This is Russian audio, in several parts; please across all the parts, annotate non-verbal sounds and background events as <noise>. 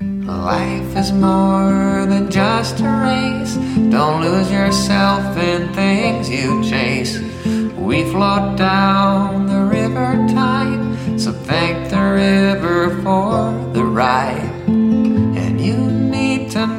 Life is more than just a race. Don't lose yourself in things you chase. We float down the river tide, so thank the river for the ride.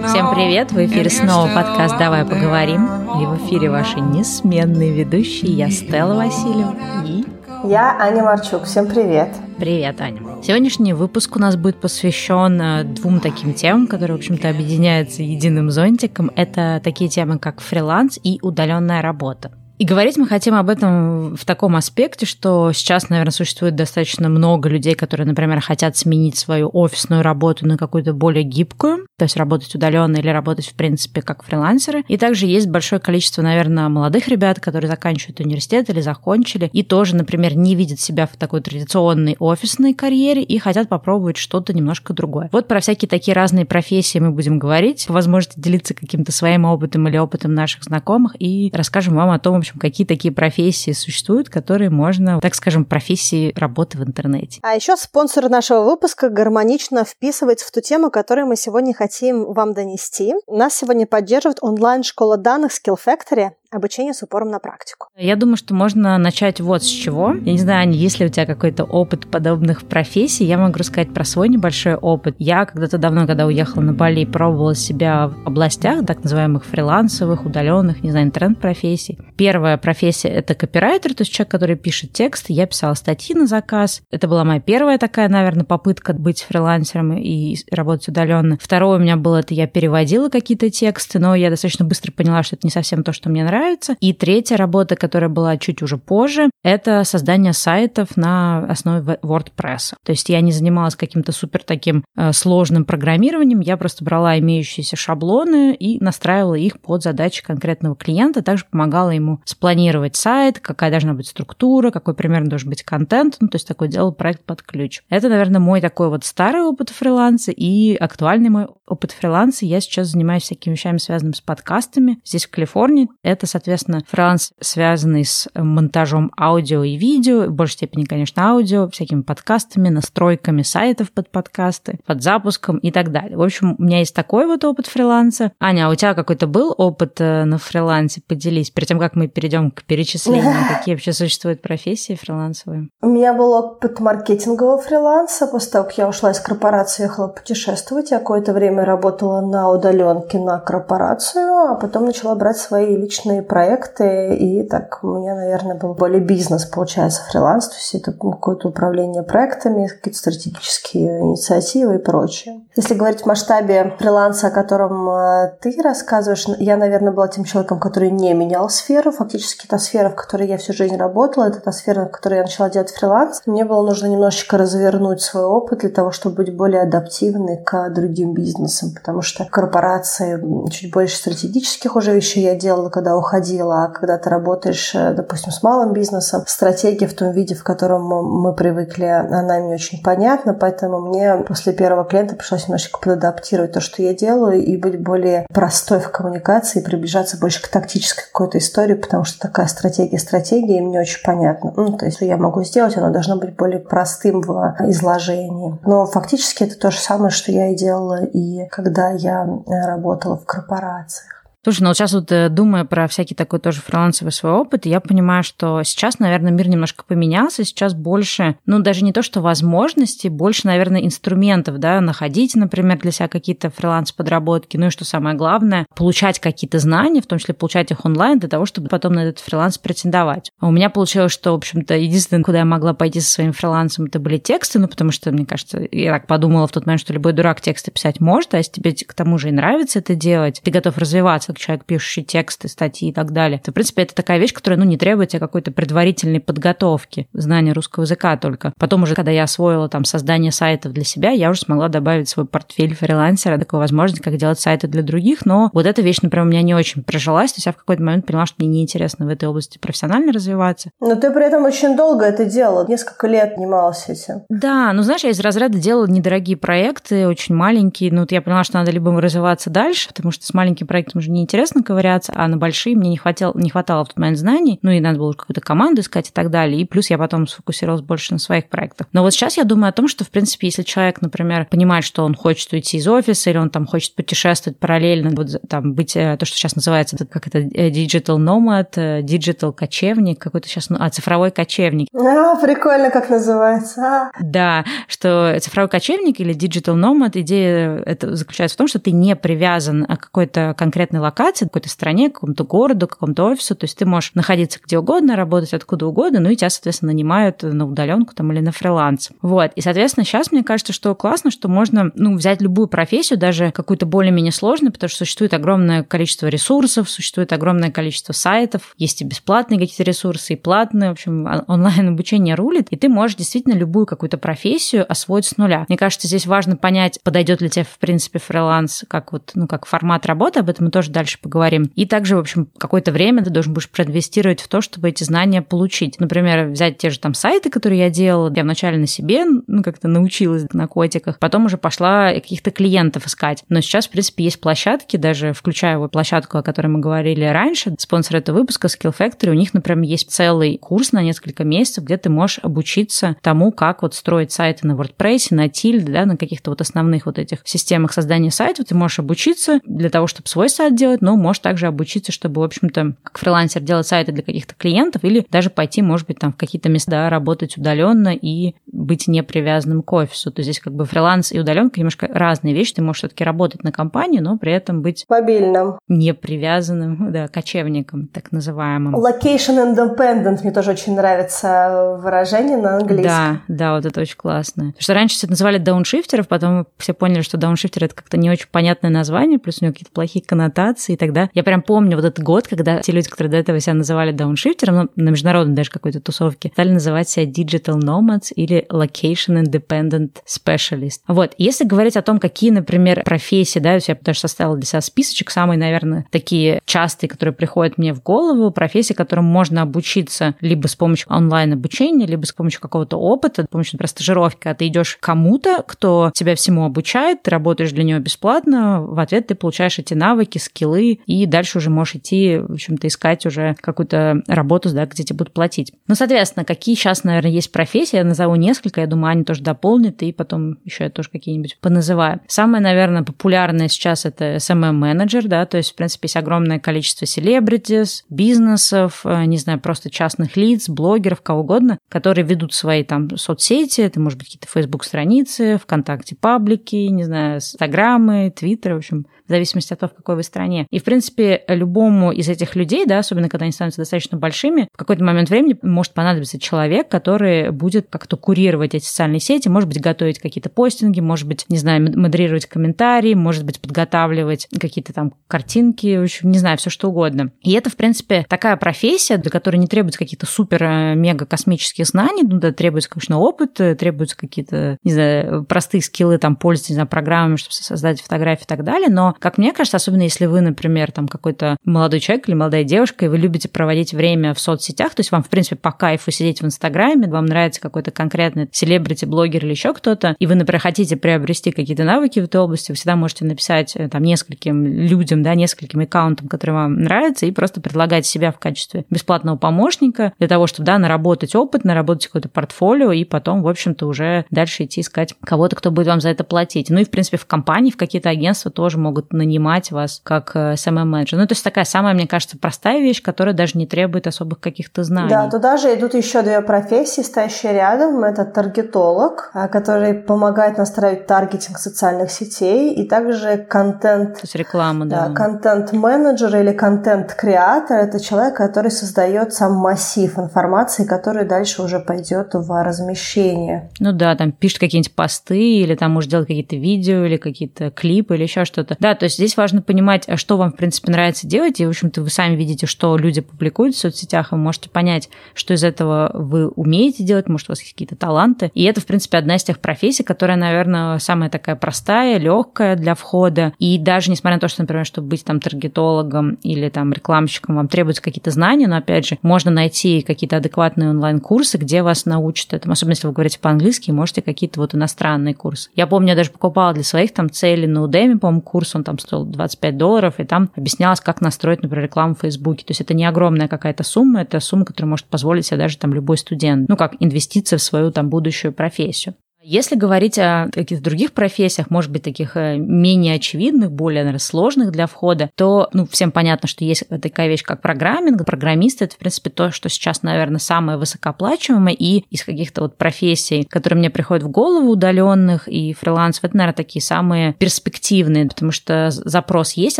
Всем привет! В эфире снова подкаст «Давай поговорим». И в эфире ваши несменные ведущие. Я Стелла Васильева и... Я Аня Марчук. Всем привет! Привет, Аня. Сегодняшний выпуск у нас будет посвящен э, двум таким темам, которые, в общем-то, объединяются единым зонтиком. Это такие темы, как фриланс и удаленная работа. И говорить мы хотим об этом в таком аспекте, что сейчас, наверное, существует достаточно много людей, которые, например, хотят сменить свою офисную работу на какую-то более гибкую, то есть работать удаленно или работать, в принципе, как фрилансеры. И также есть большое количество, наверное, молодых ребят, которые заканчивают университет или закончили, и тоже, например, не видят себя в такой традиционной офисной карьере и хотят попробовать что-то немножко другое. Вот про всякие такие разные профессии мы будем говорить, по возможности делиться каким-то своим опытом или опытом наших знакомых, и расскажем вам о том, общем, какие такие профессии существуют, которые можно, так скажем, профессии работы в интернете. А еще спонсор нашего выпуска гармонично вписывается в ту тему, которую мы сегодня хотим вам донести. Нас сегодня поддерживает онлайн-школа данных Skill Factory обучение с упором на практику. Я думаю, что можно начать вот с чего. Я не знаю, Аня, есть ли у тебя какой-то опыт подобных профессий, я могу рассказать про свой небольшой опыт. Я когда-то давно, когда уехала на Бали, пробовала себя в областях так называемых фрилансовых, удаленных, не знаю, интернет-профессий. Первая профессия — это копирайтер, то есть человек, который пишет текст. Я писала статьи на заказ. Это была моя первая такая, наверное, попытка быть фрилансером и работать удаленно. Второе у меня было, это я переводила какие-то тексты, но я достаточно быстро поняла, что это не совсем то, что мне нравится нравится. И третья работа, которая была чуть уже позже, это создание сайтов на основе WordPress. То есть я не занималась каким-то супер таким э, сложным программированием, я просто брала имеющиеся шаблоны и настраивала их под задачи конкретного клиента, также помогала ему спланировать сайт, какая должна быть структура, какой примерно должен быть контент, ну, то есть такой делал проект под ключ. Это, наверное, мой такой вот старый опыт фриланса и актуальный мой опыт фриланса. Я сейчас занимаюсь всякими вещами, связанными с подкастами. Здесь, в Калифорнии, это соответственно, фриланс, связанный с монтажом аудио и видео, в большей степени, конечно, аудио, всякими подкастами, настройками сайтов под подкасты, под запуском и так далее. В общем, у меня есть такой вот опыт фриланса. Аня, а у тебя какой-то был опыт э, на фрилансе? Поделись. Перед тем, как мы перейдем к перечислению, <laughs> какие вообще существуют профессии фрилансовые? У меня был опыт маркетингового фриланса. После того, как я ушла из корпорации, ехала путешествовать. Я какое-то время работала на удаленке на корпорацию, а потом начала брать свои личные проекты, и так у меня, наверное, был более бизнес, получается, фриланс, то есть это какое-то управление проектами, какие-то стратегические инициативы и прочее. Если говорить в масштабе фриланса, о котором э, ты рассказываешь, я, наверное, была тем человеком, который не менял сферу. Фактически та сфера, в которой я всю жизнь работала, это та сфера, в которой я начала делать фриланс. Мне было нужно немножечко развернуть свой опыт для того, чтобы быть более адаптивной к другим бизнесам, потому что корпорации чуть больше стратегических уже вещей я делала, когда уходила уходила, а когда ты работаешь, э, допустим, с малым бизнесом, стратегия в том виде, в котором мы привыкли, она мне очень понятна, поэтому мне после первого клиента пришлось немножечко подаптировать то, что я делаю, и быть более простой в коммуникации, приближаться больше к тактической какой-то истории, потому что такая стратегия стратегия, и мне очень понятно. Ну, то есть, что я могу сделать, оно должно быть более простым в изложении. Но фактически это то же самое, что я и делала и когда я работала в корпорациях. Слушай, ну вот сейчас вот э, думая про всякий такой тоже фрилансовый свой опыт, я понимаю, что сейчас, наверное, мир немножко поменялся, сейчас больше, ну даже не то, что возможностей, больше, наверное, инструментов, да, находить, например, для себя какие-то фриланс-подработки, ну и что самое главное, получать какие-то знания, в том числе получать их онлайн для того, чтобы потом на этот фриланс претендовать. А у меня получилось, что, в общем-то, единственное, куда я могла пойти со своим фрилансом, это были тексты, ну потому что, мне кажется, я так подумала в тот момент, что любой дурак тексты писать может, а если тебе к тому же и нравится это делать, ты готов развиваться человек, пишущий тексты, статьи и так далее, то, в принципе, это такая вещь, которая, ну, не требует тебе какой-то предварительной подготовки, знания русского языка только. Потом уже, когда я освоила там создание сайтов для себя, я уже смогла добавить свой портфель фрилансера такую возможность, как делать сайты для других, но вот эта вещь, например, у меня не очень прижилась, то есть я в какой-то момент поняла, что мне неинтересно в этой области профессионально развиваться. Но ты при этом очень долго это делала, несколько лет занималась этим. Да, ну знаешь, я из разряда делала недорогие проекты, очень маленькие, ну вот я поняла, что надо либо развиваться дальше, потому что с маленьким проектом уже неинтересно ковыряться, а на большие мне не хватало, не хватало в тот момент знаний, ну и надо было какую-то команду искать и так далее. И плюс я потом сфокусировалась больше на своих проектах. Но вот сейчас я думаю о том, что, в принципе, если человек, например, понимает, что он хочет уйти из офиса или он там хочет путешествовать параллельно, вот там быть, э, то, что сейчас называется, как это, э, digital nomad, э, digital кочевник, какой-то сейчас, ну, а, цифровой кочевник. А, прикольно, как называется. А. Да, что цифровой кочевник или digital nomad, идея это заключается в том, что ты не привязан к какой-то конкретной локации, какой-то стране, какому-то городу, какому-то офису, то есть ты можешь находиться где угодно, работать откуда угодно, ну и тебя, соответственно, нанимают на удаленку там или на фриланс. Вот, и, соответственно, сейчас мне кажется, что классно, что можно, ну, взять любую профессию, даже какую-то более-менее сложную, потому что существует огромное количество ресурсов, существует огромное количество сайтов, есть и бесплатные какие-то ресурсы, и платные, в общем, онлайн-обучение рулит, и ты можешь действительно любую какую-то профессию освоить с нуля. Мне кажется, здесь важно понять, подойдет ли тебе, в принципе, фриланс, как вот, ну, как формат работы, об этом мы тоже дальше поговорим. И также, в общем, какое-то время ты должен будешь проинвестировать в то, чтобы эти знания получить. Например, взять те же там сайты, которые я делала, я вначале на себе, ну, как-то научилась на котиках, потом уже пошла каких-то клиентов искать. Но сейчас, в принципе, есть площадки, даже включая вот площадку, о которой мы говорили раньше, спонсор этого выпуска Skill Factory, у них, например, есть целый курс на несколько месяцев, где ты можешь обучиться тому, как вот строить сайты на WordPress, на Tilde, да, на каких-то вот основных вот этих системах создания сайтов. Ты можешь обучиться для того, чтобы свой сайт делать, но можешь также обучиться, чтобы, в общем-то, как фрилансер делать сайты для каких-то клиентов или даже пойти, может быть, там в какие-то места работать удаленно и быть не привязанным к офису. То есть здесь как бы фриланс и удаленка немножко разные вещи. Ты можешь все-таки работать на компанию, но при этом быть мобильным, не привязанным, <laughs> да, кочевником, так называемым. Location independent мне тоже очень нравится выражение на английском. Да, да, вот это очень классно. Потому что раньше все это называли дауншифтеров, потом все поняли, что дауншифтер это как-то не очень понятное название, плюс у него какие-то плохие коннотации. И тогда я прям помню вот этот год, когда те люди, которые до этого себя называли дауншифтером, ну, на международной даже какой-то тусовке, стали называть себя digital nomads или location independent specialist. Вот, если говорить о том, какие, например, профессии, да, я даже составила для себя списочек, самые, наверное, такие частые, которые приходят мне в голову, профессии, которым можно обучиться либо с помощью онлайн-обучения, либо с помощью какого-то опыта, с помощью, например, стажировки, а ты идешь к кому-то, кто тебя всему обучает, ты работаешь для него бесплатно, в ответ ты получаешь эти навыки, скиллы, и дальше уже можешь идти, в общем-то, искать уже какую-то работу, да, где тебе будут платить. Ну, соответственно, какие сейчас, наверное, есть профессии, я назову несколько, я думаю, Аня тоже дополнит, и потом еще я тоже какие-нибудь поназываю. Самое, наверное, популярное сейчас это SMM-менеджер, да, то есть, в принципе, есть огромное количество селебритис, бизнесов, э, не знаю, просто частных лиц, блогеров, кого угодно, которые ведут свои там соцсети, это может быть какие-то Facebook-страницы, ВКонтакте паблики, не знаю, Инстаграмы, Твиттеры, в общем, в зависимости от того, в какой вы стране. И, в принципе, любому из этих людей, да, особенно когда они становятся достаточно большими, в какой-то момент времени может понадобиться человек, который будет как-то курировать эти социальные сети, может быть, готовить какие-то постинги, может быть, не знаю, модерировать комментарии, может быть, подготавливать какие-то там картинки, в общем, не знаю, все что угодно. И это, в принципе, такая профессия, для которой не требуется каких-то супер-мега э, космических знаний, ну да, требуется, конечно, опыт, э, требуются какие-то, не знаю, простые скиллы, там, пользоваться, не знаю, программами, чтобы создать фотографии и так далее, но как мне кажется, особенно если вы, например, там какой-то молодой человек или молодая девушка, и вы любите проводить время в соцсетях, то есть вам, в принципе, по кайфу сидеть в Инстаграме, вам нравится какой-то конкретный селебрити, блогер или еще кто-то, и вы, например, хотите приобрести какие-то навыки в этой области, вы всегда можете написать э, там нескольким людям, да, нескольким аккаунтам, которые вам нравятся, и просто предлагать себя в качестве бесплатного помощника для того, чтобы, да, наработать опыт, наработать какое-то портфолио, и потом, в общем-то, уже дальше идти искать кого-то, кто будет вам за это платить. Ну и, в принципе, в компании, в какие-то агентства тоже могут нанимать вас как SMM-менеджер. Э, ну, то есть такая самая, мне кажется, простая вещь, которая даже не требует особых каких-то знаний. Да, туда же идут еще две профессии, стоящие рядом. Это таргетолог, а, который помогает настраивать таргетинг социальных сетей, и также контент... То есть реклама, да. Да, контент-менеджер или контент-креатор – это человек, который создает сам массив информации, который дальше уже пойдет в размещение. Ну да, там пишет какие-нибудь посты, или там может делать какие-то видео, или какие-то клипы, или еще что-то. Да, то есть здесь важно понимать, что вам, в принципе, нравится делать, и, в общем-то, вы сами видите, что люди публикуют в соцсетях, и вы можете понять, что из этого вы умеете делать, может, у вас какие-то таланты. И это, в принципе, одна из тех профессий, которая, наверное, самая такая простая, легкая для входа. И даже несмотря на то, что, например, чтобы быть там таргетологом или там рекламщиком, вам требуются какие-то знания, но, опять же, можно найти какие-то адекватные онлайн-курсы, где вас научат этому. Особенно, если вы говорите по-английски, можете какие-то вот иностранные курсы. Я помню, я даже покупала для своих там целей на Udemy, по-моему, курс, он там стоил 25 долларов, долларов, и там объяснялось, как настроить, например, рекламу в Фейсбуке. То есть это не огромная какая-то сумма, это сумма, которую может позволить себе даже там любой студент. Ну, как инвестиция в свою там будущую профессию. Если говорить о каких-то других профессиях, может быть, таких э, менее очевидных, более, наверное, сложных для входа, то, ну, всем понятно, что есть такая вещь, как программинг. Программисты — это, в принципе, то, что сейчас, наверное, самое высокооплачиваемое, и из каких-то вот профессий, которые мне приходят в голову, удаленных и фрилансов, это, наверное, такие самые перспективные, потому что запрос есть,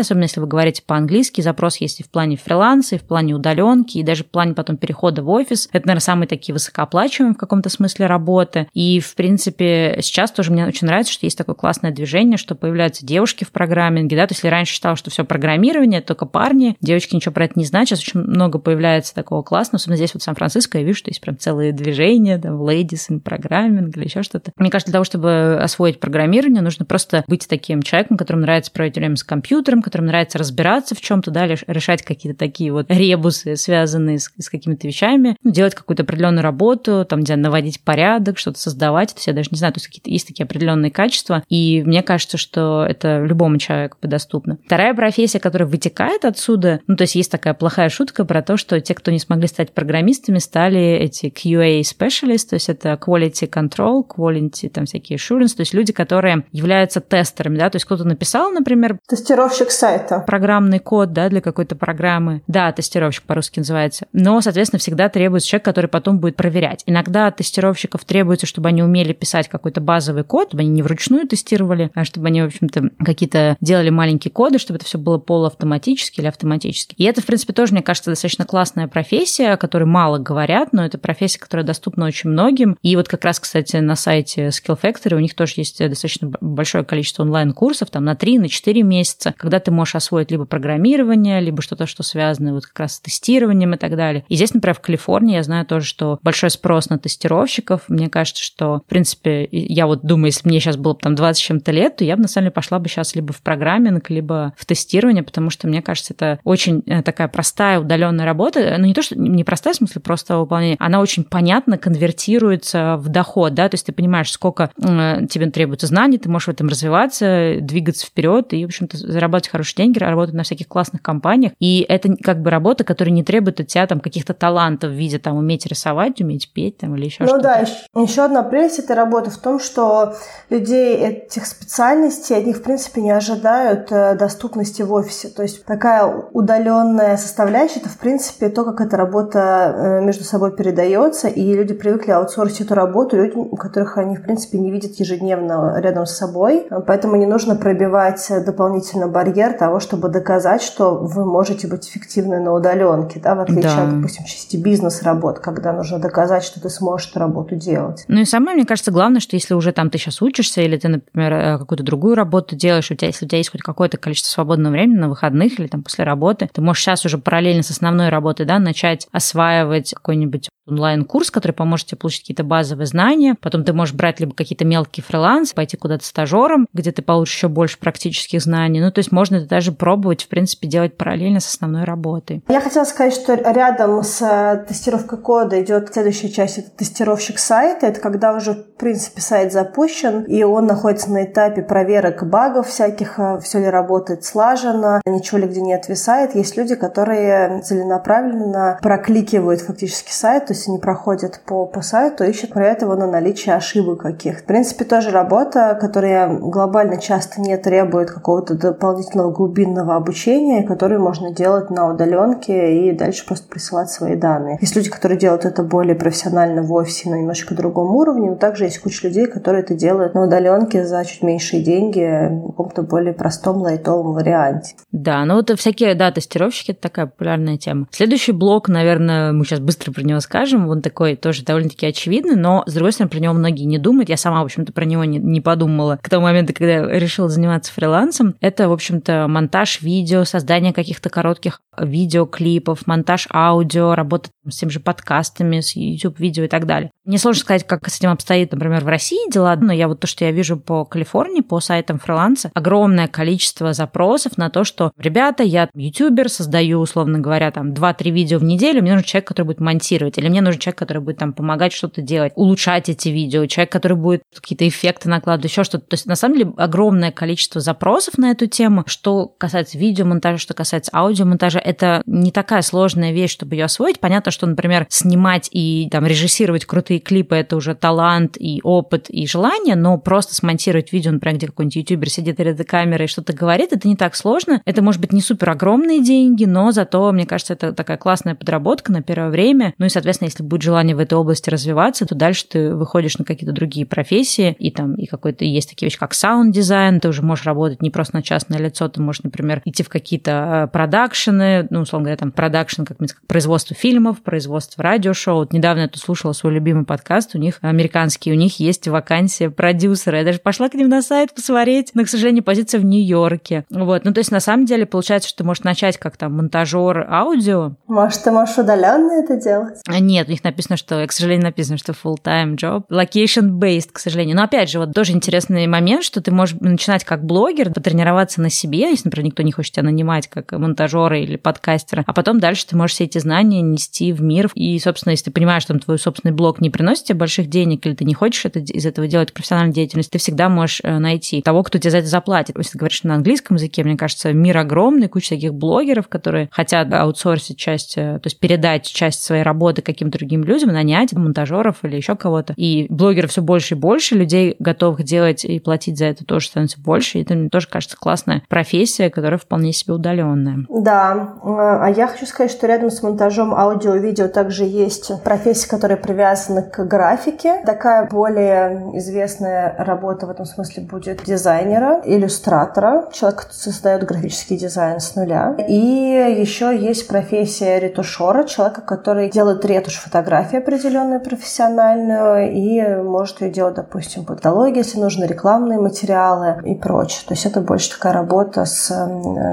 особенно если вы говорите по-английски, запрос есть и в плане фриланса, и в плане удаленки, и даже в плане потом перехода в офис. Это, наверное, самые такие высокооплачиваемые в каком-то смысле работы. И, в принципе, принципе, сейчас тоже мне очень нравится, что есть такое классное движение, что появляются девушки в программинге, да, то есть если раньше считала, что все программирование, только парни, девочки ничего про это не знают, сейчас очень много появляется такого классного, особенно здесь вот в Сан-Франциско я вижу, что есть прям целые движения, там, ladies in programming или еще что-то. Мне кажется, для того, чтобы освоить программирование, нужно просто быть таким человеком, которому нравится проводить время с компьютером, которому нравится разбираться в чем-то, да, решать какие-то такие вот ребусы, связанные с, с какими-то вещами, ну, делать какую-то определенную работу, там, где наводить порядок, что-то создавать. То есть я даже не знаю, то есть какие-то есть такие определенные качества, и мне кажется, что это любому человеку доступно. Вторая профессия, которая вытекает отсюда, ну, то есть есть такая плохая шутка про то, что те, кто не смогли стать программистами, стали эти QA specialists, то есть это quality control, quality, там всякие assurance, то есть люди, которые являются тестерами, да, то есть кто-то написал, например... Тестировщик сайта. Программный код, да, для какой-то программы. Да, тестировщик по-русски называется. Но, соответственно, всегда требуется человек, который потом будет проверять. Иногда от тестировщиков требуется, чтобы они умели писать писать какой-то базовый код, чтобы они не вручную тестировали, а чтобы они, в общем-то, какие-то делали маленькие коды, чтобы это все было полуавтоматически или автоматически. И это, в принципе, тоже, мне кажется, достаточно классная профессия, о которой мало говорят, но это профессия, которая доступна очень многим. И вот как раз, кстати, на сайте Skill Factory у них тоже есть достаточно большое количество онлайн-курсов, там на 3, на 4 месяца, когда ты можешь освоить либо программирование, либо что-то, что связано вот как раз с тестированием и так далее. И здесь, например, в Калифорнии я знаю тоже, что большой спрос на тестировщиков. Мне кажется, что, в принципе, принципе, я вот думаю, если мне сейчас было бы там 20 чем-то лет, то я бы, на самом деле, пошла бы сейчас либо в программинг, либо в тестирование, потому что, мне кажется, это очень э, такая простая удаленная работа. Ну, не то, что не простая, в смысле, просто выполнение. Она очень понятно конвертируется в доход, да, то есть ты понимаешь, сколько э, тебе требуется знаний, ты можешь в этом развиваться, двигаться вперед и, в общем-то, зарабатывать хорошие деньги, работать на всяких классных компаниях. И это как бы работа, которая не требует от тебя там каких-то талантов в виде там уметь рисовать, уметь петь там или еще ну, что-то. Ну да, еще одна прелесть этой работы работа в том, что людей этих специальностей, от них, в принципе, не ожидают э, доступности в офисе. То есть такая удаленная составляющая, это, в принципе, то, как эта работа э, между собой передается, и люди привыкли аутсорсить эту работу людям, которых они, в принципе, не видят ежедневно рядом с собой. Поэтому не нужно пробивать дополнительно барьер того, чтобы доказать, что вы можете быть эффективны на удаленке, да, в отличие да. от, допустим, части бизнес-работ, когда нужно доказать, что ты сможешь эту работу делать. Ну и самое, мне кажется, главное, что если уже там ты сейчас учишься, или ты, например, э, какую-то другую работу делаешь, у тебя, если у тебя есть хоть какое-то количество свободного времени на выходных или там после работы, ты можешь сейчас уже параллельно с основной работой, да, начать осваивать какой-нибудь онлайн-курс, который поможет тебе получить какие-то базовые знания. Потом ты можешь брать либо какие-то мелкие фрилансы, пойти куда-то стажером, где ты получишь еще больше практических знаний. Ну, то есть можно это даже пробовать, в принципе, делать параллельно с основной работой. Я хотела сказать, что рядом с э, тестировкой кода идет следующая часть, это тестировщик сайта. Это когда уже, в принципе, сайт запущен, и он находится на этапе проверок багов всяких, э, все ли работает слаженно, ничего ли где не отвисает. Есть люди, которые целенаправленно прокликивают фактически сайт, то есть они проходят по, по сайту, ищут про этого на наличие ошибок каких-то. В принципе, тоже работа, которая глобально часто не требует какого-то дополнительного глубинного обучения, которую можно делать на удаленке и дальше просто присылать свои данные. Есть люди, которые делают это более профессионально в офисе на немножко другом уровне, но также есть куча людей, которые это делают на удаленке за чуть меньшие деньги в каком-то более простом лайтовом варианте. Да, ну вот всякие, да, тестировщики – это такая популярная тема. Следующий блок, наверное, мы сейчас быстро про него скажем, скажем, он такой тоже довольно-таки очевидный, но, с другой стороны, про него многие не думают. Я сама, в общем-то, про него не, не подумала к тому моменту, когда решила заниматься фрилансом. Это, в общем-то, монтаж видео, создание каких-то коротких видеоклипов, монтаж аудио, работа с теми же подкастами, с YouTube-видео и так далее. Мне сложно сказать, как с этим обстоит, например, в России дела, но я вот то, что я вижу по Калифорнии, по сайтам фриланса, огромное количество запросов на то, что, ребята, я ютубер, создаю, условно говоря, там 2-3 видео в неделю, мне нужен человек, который будет монтировать, или мне нужен человек, который будет там помогать что-то делать, улучшать эти видео, человек, который будет какие-то эффекты накладывать, еще что-то. То есть, на самом деле, огромное количество запросов на эту тему. Что касается видеомонтажа, что касается аудиомонтажа, это не такая сложная вещь, чтобы ее освоить. Понятно, что, например, снимать и там режиссировать крутые клипы – это уже талант и опыт и желание, но просто смонтировать видео, например, где какой-нибудь ютубер сидит перед камерой и что-то говорит, это не так сложно. Это может быть не супер огромные деньги, но зато, мне кажется, это такая классная подработка на первое время. Ну и, соответственно, если будет желание в этой области развиваться, то дальше ты выходишь на какие-то другие профессии, и там и какой-то есть такие вещи, как саунд-дизайн, ты уже можешь работать не просто на частное лицо, ты можешь, например, идти в какие-то э, продакшены, ну, условно говоря, там продакшн, как производство фильмов, производство радиошоу. Вот недавно я тут слушала свой любимый подкаст, у них американский, у них есть вакансия продюсера. Я даже пошла к ним на сайт посмотреть, но, к сожалению, позиция в Нью-Йорке. Вот, ну, то есть, на самом деле, получается, что ты можешь начать как там монтажер аудио. Может, ты можешь удаленно это делать? А нет, у них написано, что, к сожалению, написано, что full-time job, location-based, к сожалению. Но, опять же, вот тоже интересный момент, что ты можешь начинать как блогер, потренироваться на себе, если, например, никто не хочет тебя нанимать как монтажера или подкастера, а потом дальше ты можешь все эти знания нести в мир. И, собственно, если ты понимаешь, что твой собственный блог не приносит тебе больших денег, или ты не хочешь это, из этого делать профессиональную деятельность, ты всегда можешь э, найти того, кто тебе за это заплатит. Если ты говоришь на английском языке, мне кажется, мир огромный, куча таких блогеров, которые хотят аутсорсить часть, э, то есть передать часть своей работы каким-то другим людям, нанять монтажеров или еще кого-то. И блогеров все больше и больше, людей готовых делать и платить за это тоже становится больше. И это мне тоже кажется классная профессия, которая вполне себе удаленная. Да, а я хочу сказать, что рядом с монтажом аудио видео также есть профессия, которая привязана к графике. Такая более известная работа в этом смысле будет дизайнера, иллюстратора, человек, кто создает графический дизайн с нуля. И еще есть профессия ретушера, человека, который делает ретушь фотографии определенную профессиональную и может ее делать, допустим, по каталоге, если нужны рекламные материалы и прочее. То есть это больше такая работа с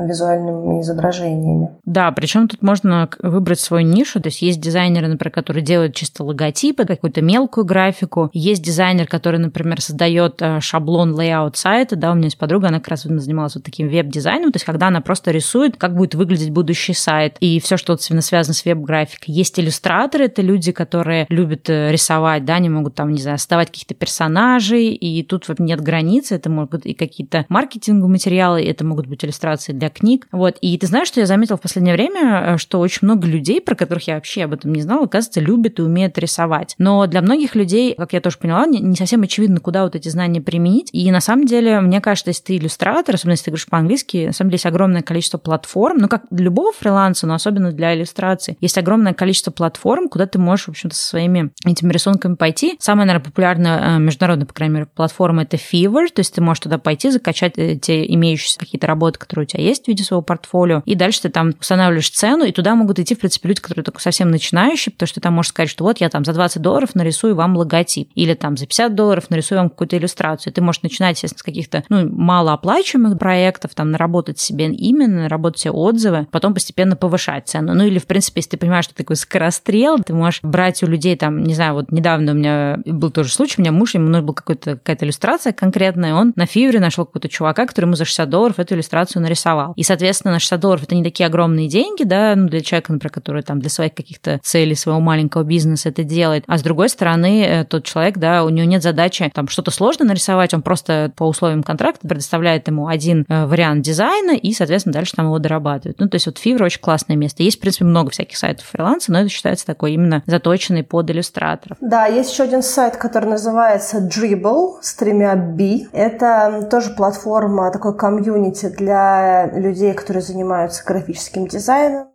визуальными изображениями. Да, причем тут можно выбрать свою нишу. То есть есть дизайнеры, например, которые делают чисто логотипы, какую-то мелкую графику. Есть дизайнер, который, например, создает э, шаблон layout сайта. Да, у меня есть подруга, она как раз занималась вот таким веб-дизайном. То есть когда она просто рисует, как будет выглядеть будущий сайт и все, что связано с веб-графикой. Есть иллюстраторы, это люди, которые любят э, рисовать, да, они могут там, не знаю, создавать каких-то персонажей, и тут вот нет границ, это могут и какие-то маркетинговые материалы, это могут быть иллюстрации для книг. Вот. И ты знаешь, что я заметила в последнее время, э, что очень много людей, про которых я вообще об этом не знала, оказывается, любят и умеют рисовать. Но для многих людей, как я тоже поняла, не совсем очевидно, куда вот эти знания применить. И на самом деле, мне кажется, если ты иллюстратор, особенно если ты говоришь по-английски, на самом деле есть огромное количество платформ, ну как для любого фриланса, но особенно для иллюстрации, есть огромное количество платформ, куда ты можешь, в общем-то, со своими этими рисунками пойти. Самая, наверное, популярная э, международная, по крайней мере, платформа это Fiverr, то есть ты можешь туда пойти, закачать те имеющиеся какие-то работы, которые у тебя есть в виде своего портфолио, и дальше ты там устанавливаешь цену, и туда могут идти, в принципе, люди, которые только совсем начинающие, потому что ты там можешь сказать, что вот я там за 20 долларов нарисую вам логотип, или там за 50 долларов нарисую вам какую-то иллюстрацию. Ты можешь начинать, естественно, с каких-то ну, малооплачиваемых проектов, там наработать себе именно, наработать себе отзывы, потом постепенно повышать цену. Ну или, в принципе, если ты понимаешь, что ты такой скорострел, ты можешь брать у людей там, не знаю, вот недавно у меня был тоже случай, у меня муж, ему нужна была какая-то иллюстрация конкретная, он на Фивре нашел какого-то чувака, который ему за 60 долларов эту иллюстрацию нарисовал. И, соответственно, на 60 долларов это не такие огромные деньги, да, ну, для человека, например, который там для своих каких-то целей своего маленького бизнеса это делает. А с другой стороны, э, тот человек, да, у него нет задачи там что-то сложно нарисовать, он просто по условиям контракта предоставляет ему один э, вариант дизайна и, соответственно, дальше там его дорабатывает. Ну, то есть вот Fiverr очень классное место. Есть, в принципе, много всяких сайтов фриланса, но это считается такой именно заточенный под иллюстраторов. Да, есть еще один сайт, который называется Dribble с тремя B. Это тоже платформа, такой комьюнити для людей, которые занимаются графическим дизайном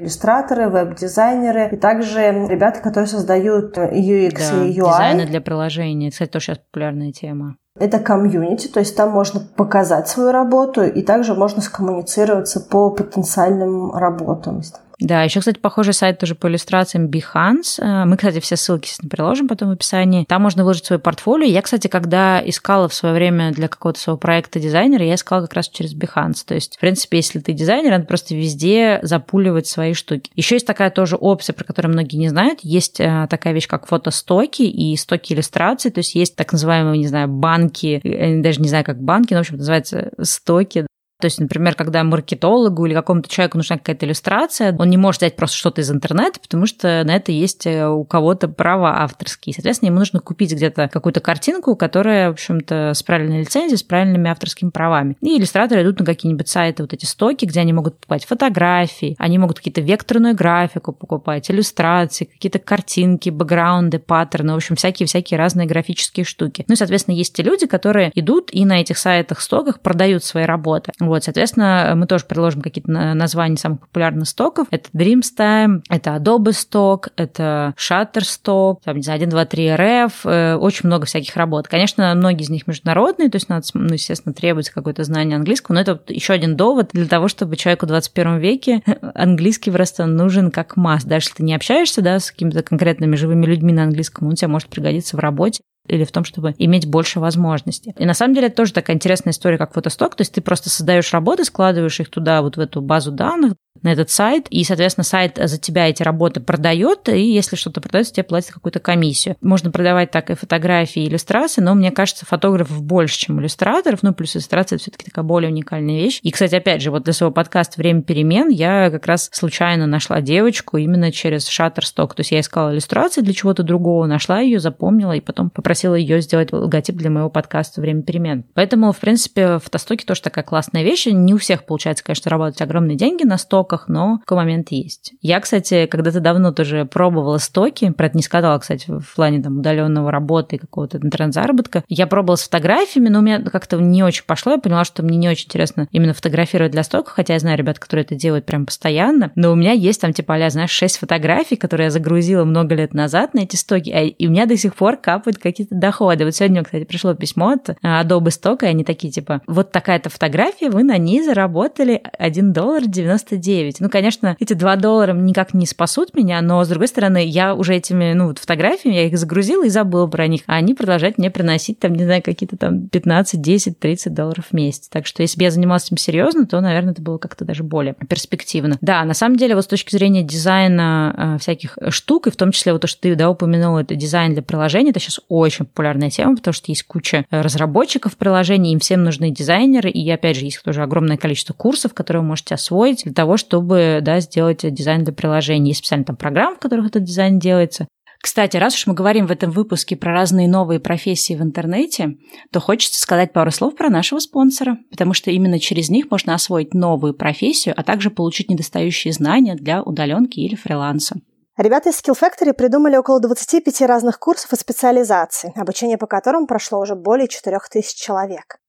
иллюстраторы, веб-дизайнеры и также ребята, которые создают UX да, и UI. Дизайны для приложений. Кстати, тоже сейчас популярная тема. Это комьюнити, то есть там можно показать свою работу и также можно скоммуницироваться по потенциальным работам. Да, еще, кстати, похожий сайт тоже по иллюстрациям Behance. Э, мы, кстати, все ссылки приложим потом в описании. Там можно выложить свой портфолио. Я, кстати, когда искала в свое время для какого-то своего проекта дизайнера, я искала как раз через Behance. То есть, в принципе, если ты дизайнер, надо просто везде запуливать свои штуки. Еще есть такая тоже опция, про которую многие не знают. Есть э, такая вещь, как фотостоки и стоки иллюстраций. То есть есть так называемые, не знаю, банки, я даже не знаю, как банки, но, в общем, называется стоки, то есть, например, когда маркетологу или какому-то человеку нужна какая-то иллюстрация, он не может взять просто что-то из интернета, потому что на это есть э, у кого-то права авторские. Соответственно, ему нужно купить где-то какую-то картинку, которая, в общем-то, с правильной лицензией, с правильными авторскими правами. И иллюстраторы идут на какие-нибудь сайты, вот эти стоки, где они могут покупать фотографии, они могут какие-то векторную графику покупать, иллюстрации, какие-то картинки, бэкграунды, паттерны, в общем, всякие-всякие разные графические штуки. Ну и, соответственно, есть те люди, которые идут и на этих сайтах, стоках продают свои работы. Вот, соответственно, мы тоже приложим какие-то названия самых популярных стоков. Это Dreamstime, это Adobe Stock, это Shutterstock, там, не знаю, 1, 2, 3 RF, очень много всяких работ. Конечно, многие из них международные, то есть надо, ну, естественно, требуется какое-то знание английского, но это еще один довод для того, чтобы человеку в 21 веке <laughs> английский просто нужен как масс. Даже если ты не общаешься, да, с какими-то конкретными живыми людьми на английском, он тебе может пригодиться в работе или в том, чтобы иметь больше возможностей. И на самом деле это тоже такая интересная история, как фотосток. То есть ты просто создаешь работы, складываешь их туда, вот в эту базу данных, на этот сайт, и, соответственно, сайт за тебя эти работы продает, и если что-то продается, тебе платят какую-то комиссию. Можно продавать так и фотографии, и иллюстрации, но мне кажется, фотографов больше, чем иллюстраторов, ну, плюс иллюстрация это все-таки такая более уникальная вещь. И, кстати, опять же, вот для своего подкаста «Время перемен» я как раз случайно нашла девочку именно через Shutterstock, то есть я искала иллюстрации для чего-то другого, нашла ее, запомнила, и потом попросила ее сделать логотип для моего подкаста «Время перемен». Поэтому, в принципе, фотостоки тоже такая классная вещь. Не у всех получается, конечно, работать огромные деньги на сток, стоках, но такой момент есть. Я, кстати, когда-то давно тоже пробовала стоки, про это не сказала, кстати, в плане там удаленного работы и какого-то интернет-заработка. Я пробовала с фотографиями, но у меня как-то не очень пошло. Я поняла, что мне не очень интересно именно фотографировать для стоков, хотя я знаю ребят, которые это делают прям постоянно. Но у меня есть там, типа, а знаешь, шесть фотографий, которые я загрузила много лет назад на эти стоки, а и у меня до сих пор капают какие-то доходы. Вот сегодня, кстати, пришло письмо от Adobe Stock, и они такие, типа, вот такая-то фотография, вы на ней заработали 1 доллар 99. Ну, конечно, эти 2 доллара никак не спасут меня, но, с другой стороны, я уже этими, ну, вот фотографиями, я их загрузила и забыла про них, а они продолжают мне приносить, там, не знаю, какие-то там 15, 10, 30 долларов в месяц. Так что, если бы я занималась этим серьезно, то, наверное, это было как-то даже более перспективно. Да, на самом деле, вот с точки зрения дизайна э, всяких штук, и в том числе вот то, что ты, да, упомянула, это дизайн для приложений, это сейчас очень популярная тема, потому что есть куча разработчиков приложений, им всем нужны дизайнеры, и, опять же, есть тоже огромное количество курсов, которые вы можете освоить для того, чтобы да, сделать дизайн для приложений. Есть специальные там программы, в которых этот дизайн делается. Кстати, раз уж мы говорим в этом выпуске про разные новые профессии в интернете, то хочется сказать пару слов про нашего спонсора, потому что именно через них можно освоить новую профессию, а также получить недостающие знания для удаленки или фриланса. Ребята из Skill Factory придумали около 25 разных курсов и специализаций, обучение по которым прошло уже более 4000 человек.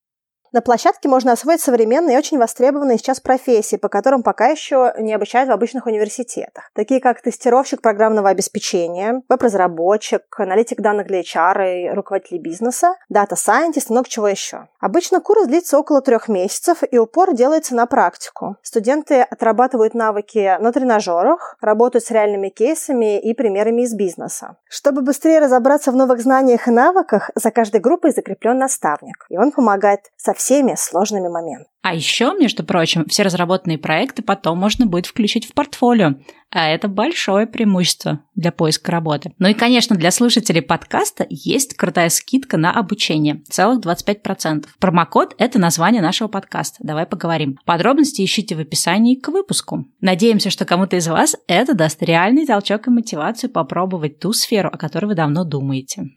На площадке можно освоить современные и очень востребованные сейчас профессии, по которым пока еще не обучают в обычных университетах. Такие как тестировщик программного обеспечения, веб-разработчик, аналитик данных для HR и руководитель бизнеса, data scientist и много чего еще. Обычно курс длится около трех месяцев, и упор делается на практику. Студенты отрабатывают навыки на тренажерах, работают с реальными кейсами и примерами из бизнеса. Чтобы быстрее разобраться в новых знаниях и навыках, за каждой группой закреплен наставник, и он помогает со всеми сложными моментами. А еще, между прочим, все разработанные проекты потом можно будет включить в портфолио. А это большое преимущество для поиска работы. Ну и, конечно, для слушателей подкаста есть крутая скидка на обучение. Целых 25%. Промокод – это название нашего подкаста. Давай поговорим. Подробности ищите в описании к выпуску. Надеемся, что кому-то из вас это даст реальный толчок и мотивацию попробовать ту сферу, о которой вы давно думаете.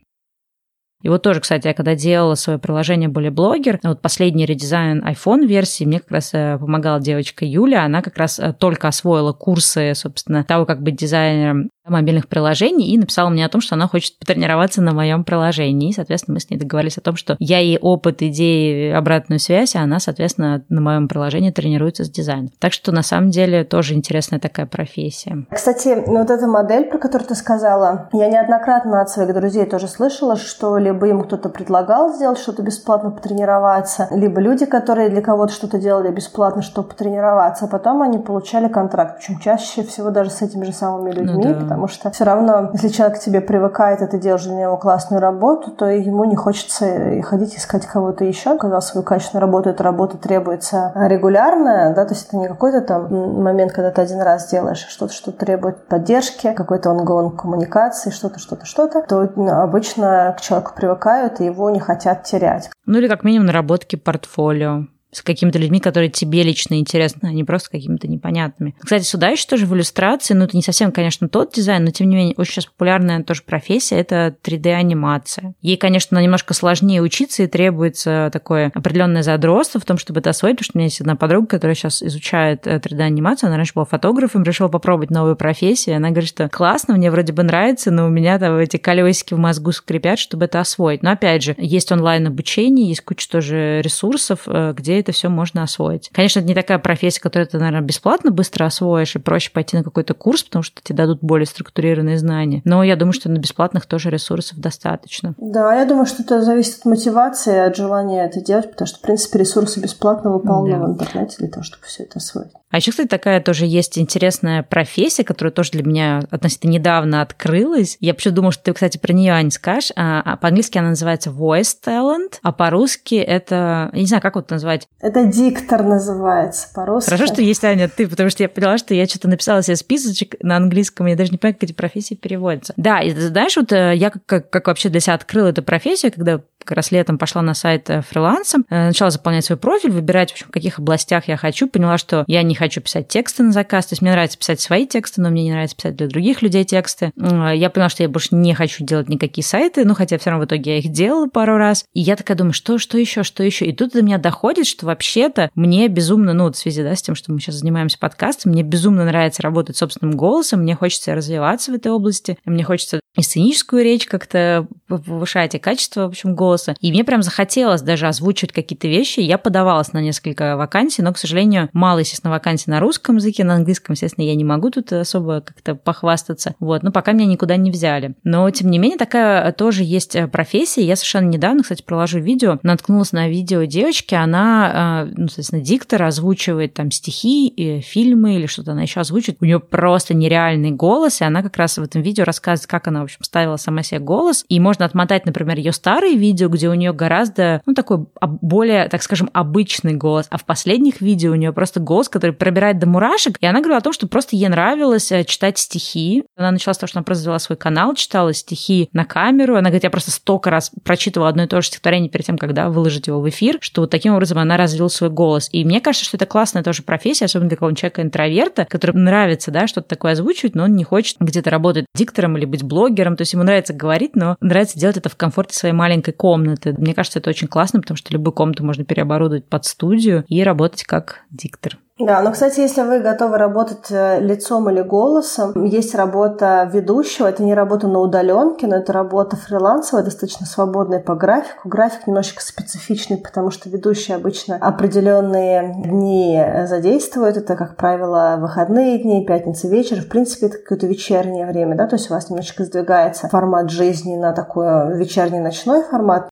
И вот тоже, кстати, я когда делала свое приложение более блогер, вот последний редизайн iPhone версии, мне как раз э, помогала девочка Юля, она как раз э, только освоила курсы, собственно, того, как быть дизайнером мобильных приложений и написала мне о том, что она хочет потренироваться на моем приложении. И, соответственно, мы с ней договорились о том, что я ей опыт, идеи, обратную связь, а она, соответственно, на моем приложении тренируется с дизайном. Так что, на самом деле, тоже интересная такая профессия. Кстати, вот эта модель, про которую ты сказала, я неоднократно от своих друзей тоже слышала, что либо им кто-то предлагал сделать что-то бесплатно, потренироваться, либо люди, которые для кого-то что-то делали бесплатно, чтобы потренироваться, а потом они получали контракт. Причем чаще всего даже с этими же самыми ну людьми, ну, да потому что все равно, если человек к тебе привыкает, и ты делаешь для него классную работу, то ему не хочется ходить искать кого-то еще. Когда свою качественную работу, эта работа требуется регулярно, да, то есть это не какой-то там момент, когда ты один раз делаешь что-то, что требует поддержки, какой-то онгон коммуникации, что-то, что-то, что-то, то обычно к человеку привыкают и его не хотят терять. Ну или как минимум наработки портфолио с какими-то людьми, которые тебе лично интересны, а не просто какими-то непонятными. Кстати, сюда еще тоже в иллюстрации, ну, это не совсем, конечно, тот дизайн, но, тем не менее, очень сейчас популярная тоже профессия – это 3D-анимация. Ей, конечно, немножко сложнее учиться и требуется такое определенное задротство в том, чтобы это освоить, потому что у меня есть одна подруга, которая сейчас изучает 3D-анимацию, э, она раньше была фотографом, решила попробовать новую профессию, она говорит, что классно, мне вроде бы нравится, но у меня там эти колесики в мозгу скрипят, чтобы это освоить. Но, опять же, есть онлайн-обучение, есть куча тоже ресурсов, э, где это все можно освоить. Конечно, это не такая профессия, которую ты, наверное, бесплатно быстро освоишь, и проще пойти на какой-то курс, потому что тебе дадут более структурированные знания. Но я думаю, что на бесплатных тоже ресурсов достаточно. Да, я думаю, что это зависит от мотивации, от желания это делать, потому что, в принципе, ресурсы бесплатно полно да. в интернете для того, чтобы все это освоить. А еще, кстати, такая тоже есть интересная профессия, которая тоже для меня относительно недавно открылась. Я почему думала, что ты, кстати, про нее, Ань, скажешь. А, а по-английски она называется voice talent, а по-русски это... Я не знаю, как вот назвать. Это диктор называется по-русски. Хорошо, что есть, Аня, ты, потому что я поняла, что я что-то написала себе списочек на английском, я даже не понимаю, как эти профессии переводятся. Да, и знаешь, вот э, я как, как, как вообще для себя открыла эту профессию, когда как раз летом пошла на сайт э, фрилансом, э, начала заполнять свой профиль, выбирать, в общем, в каких областях я хочу, поняла, что я не хочу писать тексты на заказ, то есть мне нравится писать свои тексты, но мне не нравится писать для других людей тексты. Я поняла, что я больше не хочу делать никакие сайты, ну, хотя все равно в итоге я их делала пару раз. И я такая думаю, что, что еще, что еще? И тут до меня доходит, что вообще-то мне безумно, ну, вот в связи, да, с тем, что мы сейчас занимаемся подкастом, мне безумно нравится работать собственным голосом, мне хочется развиваться в этой области, мне хочется и сценическую речь как-то повышать, и качество, в общем, голоса. И мне прям захотелось даже озвучивать какие-то вещи. Я подавалась на несколько вакансий, но, к сожалению, мало, естественно, вакансий на русском языке, на английском, естественно, я не могу тут особо как-то похвастаться. Вот, но пока меня никуда не взяли. Но, тем не менее, такая тоже есть э, профессия. Я совершенно недавно, кстати, проложу видео, наткнулась на видео девочки, она, э, ну, соответственно, диктор озвучивает там стихи, и фильмы или что-то она еще озвучивает. У нее просто нереальный голос, и она как раз в этом видео рассказывает, как она в общем, ставила сама себе голос. И можно отмотать, например, ее старые видео, где у нее гораздо, ну, такой более, так скажем, обычный голос. А в последних видео у нее просто голос, который пробирает до мурашек. И она говорила о том, что просто ей нравилось э, читать стихи. Она начала с того, что она просто завела свой канал, читала стихи на камеру. Она говорит, я просто столько раз прочитывала одно и то же стихотворение перед тем, когда выложить его в эфир, что вот таким образом она развила свой голос. И мне кажется, что это классная тоже профессия, особенно для какого-нибудь человека интроверта, который нравится, да, что-то такое озвучивать, но он не хочет где-то работать диктором или быть блогером, то есть ему нравится говорить, но нравится делать это в комфорте своей маленькой комнаты. Мне кажется, это очень классно, потому что любую комнату можно переоборудовать под студию и работать как диктор. Да, но, кстати, если вы готовы работать э, лицом или голосом, есть работа ведущего, это не работа на удаленке, но это работа фрилансовая, достаточно свободная по графику. График немножечко специфичный, потому что ведущие обычно определенные дни задействуют. Это, как правило, выходные дни, пятница вечер. В принципе, это какое-то вечернее время, да, то есть у вас немножечко сдвигается формат жизни на такой вечерний ночной формат.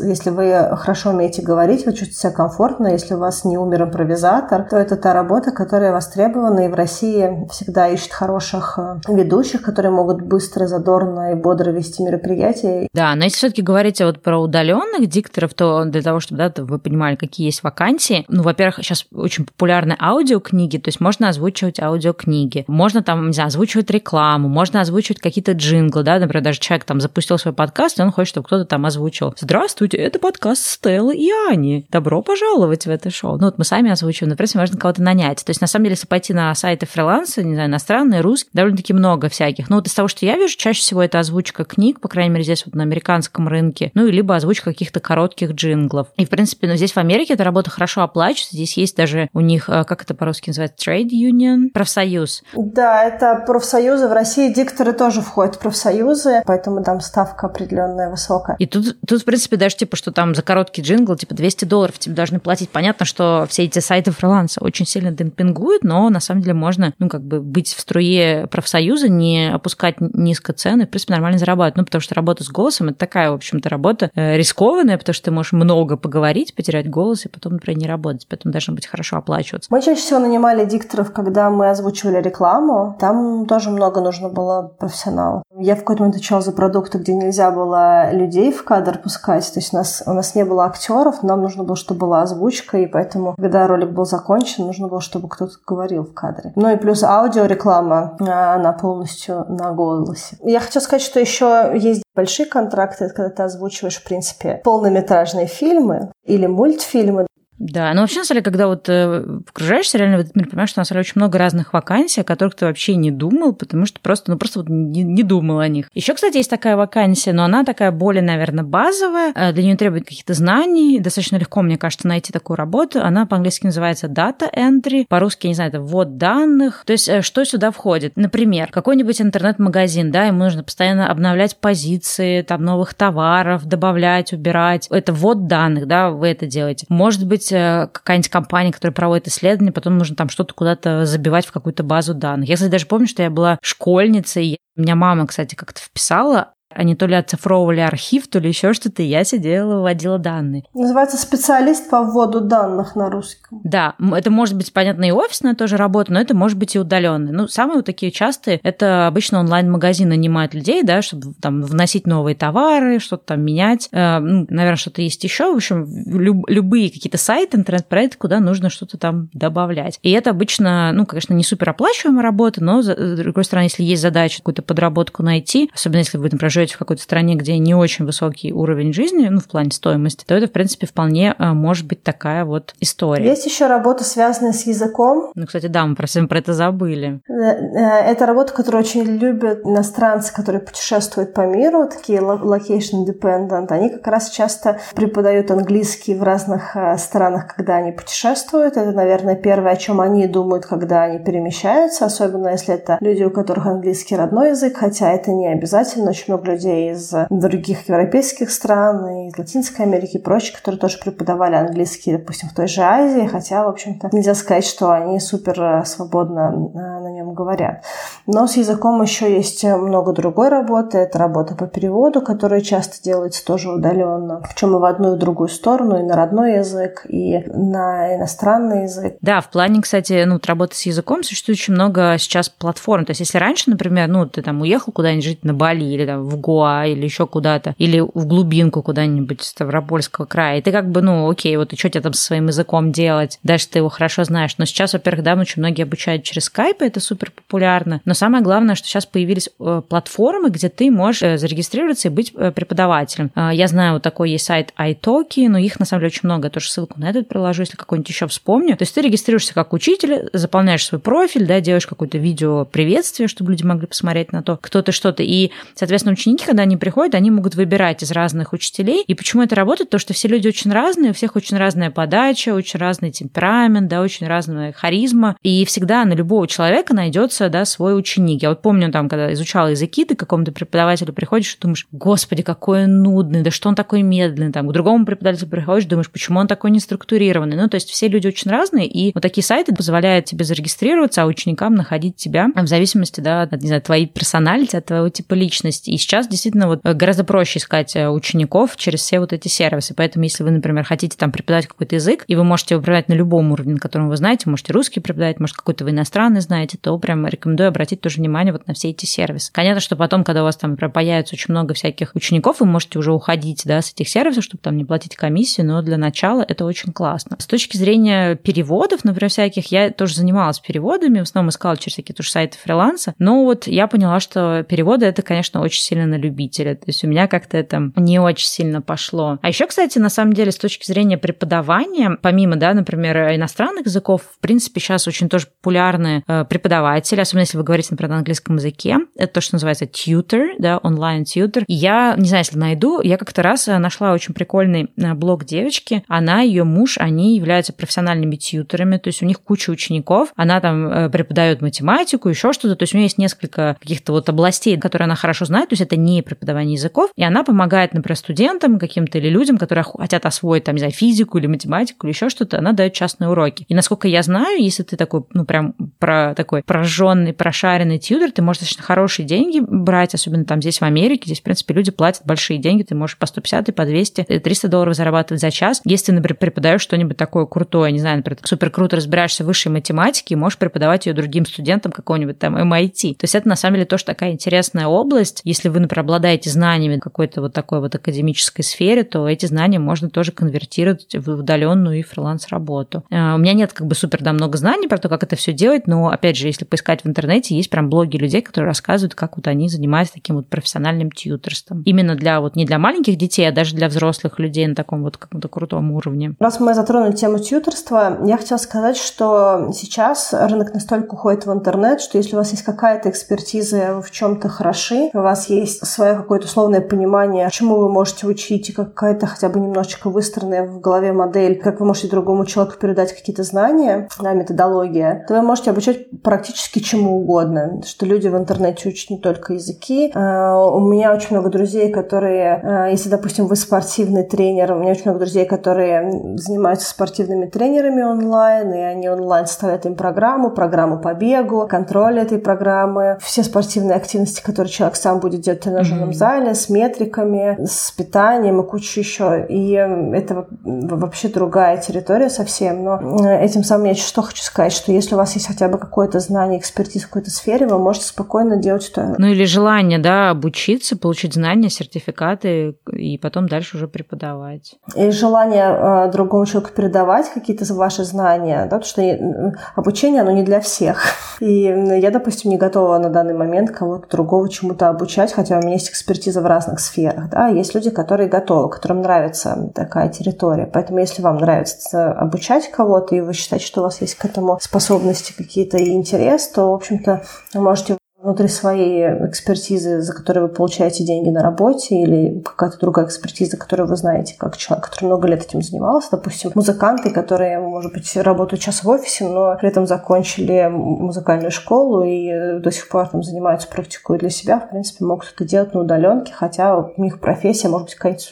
Если вы хорошо умеете говорить, вы чувствуете себя комфортно. Если у вас не умер импровизатор, то это та работа, которая востребована. И в России всегда ищут хороших э, ведущих, которые могут быстро, задорно и бодро вести мероприятия. Да, но если все-таки говорить вот про удаленных дикторов, то для того, чтобы да, вы понимали, какие есть вакансии, ну, во-первых, сейчас очень популярны аудиокниги, то есть можно озвучивать аудиокниги, можно там, не знаю, озвучивать рекламу, можно озвучивать какие-то джинглы, да, например, даже человек там запустил свой подкаст, и он хочет, чтобы кто-то там озвучил. Здравствуйте, Здравствуйте, это подкаст Стеллы и Ани. Добро пожаловать в это шоу. Ну вот мы сами озвучиваем, например, можно кого-то нанять. То есть, на самом деле, если пойти на сайты фриланса, не знаю, иностранные, русские, довольно-таки много всяких. Но вот из того, что я вижу, чаще всего это озвучка книг, по крайней мере, здесь вот на американском рынке, ну, и либо озвучка каких-то коротких джинглов. И, в принципе, ну, здесь в Америке эта работа хорошо оплачивается. Здесь есть даже у них, э, как это по-русски называется, trade union, профсоюз. Да, это профсоюзы. В России дикторы тоже входят в профсоюзы, поэтому там ставка определенная высокая. И тут, тут, в принципе, даже типа, что там за короткий джингл, типа 200 долларов тебе должны платить. Понятно, что все эти сайты фриланса очень сильно демпингуют, но на самом деле можно, ну, как бы быть в струе профсоюза, не опускать низко цены, в принципе, нормально зарабатывать. Ну, потому что работа с голосом – это такая, в общем-то, работа э, рискованная, потому что ты можешь много поговорить, потерять голос и потом, например, не работать. Поэтому должно быть хорошо оплачиваться. Мы чаще всего нанимали дикторов, когда мы озвучивали рекламу. Там тоже много нужно было профессионалов. Я в какой-то момент отвечала за продукты, где нельзя было людей в кадр пускать. То есть у нас, у нас не было актеров, нам нужно было, чтобы была озвучка, и поэтому, когда ролик был закончен, нужно было, чтобы кто-то говорил в кадре. Ну и плюс аудиореклама, а, она полностью на голосе. Я хочу сказать, что еще есть большие контракты, когда ты озвучиваешь, в принципе, полнометражные фильмы или мультфильмы. Да, но вообще, на самом деле, когда вот э, погружаешься реально в этот мир, понимаешь, что на самом деле очень много разных вакансий, о которых ты вообще не думал, потому что просто, ну, просто вот не, не думал о них. Еще, кстати, есть такая вакансия, но она такая более, наверное, базовая, э, для нее требует каких-то знаний, достаточно легко, мне кажется, найти такую работу. Она по-английски называется data entry, по-русски, не знаю, это ввод данных. То есть, э, что сюда входит? Например, какой-нибудь интернет-магазин, да, ему нужно постоянно обновлять позиции, там, новых товаров, добавлять, убирать. Это ввод данных, да, вы это делаете. Может быть, какая-нибудь компания, которая проводит исследования, потом нужно там что-то куда-то забивать в какую-то базу данных. Я, кстати, даже помню, что я была школьницей, меня мама, кстати, как-то вписала они то ли оцифровывали архив, то ли еще что-то, и я сидела, выводила данные. Называется специалист по вводу данных на русском. Да, это может быть, понятно, и офисная тоже работа, но это может быть и удаленная. Ну, самые вот такие частые, это обычно онлайн-магазин нанимают людей, да, чтобы там вносить новые товары, что-то там менять. Э, ну, наверное, что-то есть еще. В общем, люб- любые какие-то сайты, интернет-проекты, куда нужно что-то там добавлять. И это обычно, ну, конечно, не супер оплачиваемая работа, но, с другой стороны, если есть задача какую-то подработку найти, особенно если вы, например, живете в какой-то стране, где не очень высокий уровень жизни, ну, в плане стоимости, то это, в принципе, вполне э, может быть такая вот история. Есть еще работа, связанная с языком. Ну, кстати, да, мы про, про это забыли. Э, э, это работа, которую очень любят иностранцы, которые путешествуют по миру, такие location dependent. Они как раз часто преподают английский в разных странах, когда они путешествуют. Это, наверное, первое, о чем они думают, когда они перемещаются, особенно если это люди, у которых английский родной язык, хотя это не обязательно. Очень много людей из других европейских стран, из Латинской Америки и прочих, которые тоже преподавали английский, допустим, в той же Азии, хотя, в общем-то, нельзя сказать, что они супер э, свободно э, на нем говорят. Но с языком еще есть много другой работы. Это работа по переводу, которая часто делается тоже удаленно. Причем и в одну и в другую сторону, и на родной язык, и на иностранный язык. Да, в плане, кстати, ну, работы с языком существует очень много сейчас платформ. То есть, если раньше, например, ну, ты там уехал куда-нибудь жить на Бали или там в Гоа или еще куда-то, или в глубинку куда-нибудь Ставропольского края, и ты как бы, ну, окей, вот и что тебе там со своим языком делать? Дальше ты его хорошо знаешь. Но сейчас, во-первых, да, очень многие обучают через скайп, это супер популярно. Но самое главное, что сейчас появились э, платформы, где ты можешь э, зарегистрироваться и быть э, преподавателем. Я знаю, вот такой есть сайт iTalki, но их на самом деле очень много. Я тоже ссылку на этот приложу, если какой-нибудь еще вспомню. То есть ты регистрируешься как учитель, заполняешь свой профиль, да, делаешь какое-то видео приветствие, чтобы люди могли посмотреть на то, кто ты, что ты. И, соответственно, ученики, когда они приходят, они могут выбирать из разных учителей. И почему это работает? То, что все люди очень разные, у всех очень разная подача, очень разный темперамент, да, очень разная харизма. И всегда на любого человека найдется, да, свой ученик. Я вот помню там, когда изучала языки, ты к какому-то преподавателю приходишь и думаешь, господи, какой он нудный, да что он такой медленный. Там, к другому преподавателю приходишь, думаешь, почему он такой неструктурированный. Ну, то есть все люди очень разные, и вот такие сайты позволяют тебе зарегистрироваться, а ученикам находить тебя в зависимости, да, от, не знаю, твоей персоналити, от твоего типа личности. И сейчас действительно вот гораздо проще искать э, учеников через все вот эти сервисы. Поэтому если вы, например, хотите там преподавать какой-то язык, и вы можете его преподавать на любом уровне, на котором вы знаете, можете русский преподавать, может, какой-то вы иностранный знаете, то прям рекомендую обратить тоже внимание вот на все эти сервисы. Понятно, что потом, когда у вас там появится очень много всяких учеников, вы можете уже уходить да, с этих сервисов, чтобы там не платить комиссию, но для начала это очень классно. С точки зрения переводов, например, всяких, я тоже занималась переводами, в основном искала через всякие тоже сайты фриланса, но вот я поняла, что переводы это, конечно, очень сильно на любителя. То есть у меня как-то это не очень сильно пошло. А еще, кстати, на самом деле, с точки зрения преподавания, помимо, да, например, иностранных языков, в принципе, сейчас очень тоже популярны э, преподаватели, особенно если вы говорите, например, на английском языке. Это то, что называется tutor, да, онлайн-тьютер. Я, не знаю, если найду, я как-то раз э, нашла очень прикольный э, блог девочки. Она, ее муж, они являются профессиональными тьютерами, то есть у них куча учеников. Она там преподает математику, еще что-то. То есть у нее есть несколько каких-то вот областей, которые она хорошо знает. То есть это не преподавание языков. И она помогает, например, студентам каким-то или людям, которые хотят освоить, там, не знаю, физику или математику или еще что-то, она дает частные уроки. И насколько я знаю, если ты такой, ну, прям про такой прожженный, прошаренный тьютер, ты можешь достаточно хорошие деньги брать, особенно там здесь в Америке. Здесь, в принципе, люди платят большие деньги, ты можешь по 150 и по 200, 300 долларов зарабатывать за час. Если ты, например, преподаешь что-нибудь такое крутое, не знаю, например, супер круто разбираешься в высшей математике, можешь преподавать ее другим студентам какого-нибудь там MIT. То есть это на самом деле тоже такая интересная область. Если вы, например, обладаете знаниями какой-то вот такой вот академической сфере, то эти знания можно тоже конвертировать в удаленную и фриланс-работу. Э, у меня нет как бы супер да, много знаний про то, как это все делать, но, опять же, если поискать в интернете, есть прям блоги людей, которые рассказывают, как вот они занимаются таким вот профессиональным тьютерством. Именно для вот не для маленьких детей, а даже для взрослых людей на таком вот каком-то крутом уровне. Раз мы затронули тему тьютерства, я хотела сказать, что сейчас рынок настолько уходит в интернет, что если у вас есть какая-то экспертиза, в чем-то хороши, у вас есть свое какое-то условное понимание, чему вы можете учить, и какая-то хотя бы немножечко выстроенная в голове модель, как вы можете другому человеку передать какие-то знания, да, методология, то вы можете обучать практически чему угодно. Что люди в интернете учат не только языки. А, у меня очень много друзей, которые, а, если, допустим, вы спортивный тренер, у меня очень много друзей, которые занимаются спортивными тренерами онлайн, и они онлайн ставят им программу, программу по бегу, контроль этой программы, все спортивные активности, которые человек сам будет делать тренажерном mm-hmm. зале, с метриками, с питанием и куча еще. И это вообще другая территория совсем. Но э, этим самым я что хочу сказать, что если у вас есть хотя бы какое-то знание, экспертиз в какой-то сфере, вы можете спокойно делать что Ну или желание, да, обучиться, получить знания, сертификаты и потом дальше уже преподавать. И желание э, другому человеку передавать какие-то ваши знания, да, потому что э, обучение, оно не для всех. <laughs> И я, допустим, не готова на данный момент кого-то другого чему-то обучать, хотя у меня есть экспертиза в разных сферах. Да. Есть люди, которые готовы, которым нравится такая территория. Поэтому если вам нравится обучать кого-то, и вы считаете, что у вас есть к этому способности какие-то и интерес, то, в общем-то, вы можете внутри своей экспертизы, за которую вы получаете деньги на работе, или какая-то другая экспертиза, которую вы знаете, как человек, который много лет этим занимался, допустим, музыканты, которые, может быть, работают сейчас в офисе, но при этом закончили музыкальную школу и до сих пор там занимаются, практикуют для себя, в принципе, могут это делать на удаленке, хотя у них профессия может быть какая-то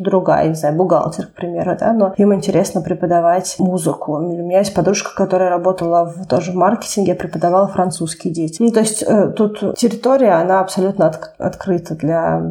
другая, не знаю, бухгалтер, к примеру, да, но им интересно преподавать музыку. У меня есть подружка, которая работала в, тоже в маркетинге, преподавала французские дети. Ну, то есть э, тут территория, она абсолютно от, открыта для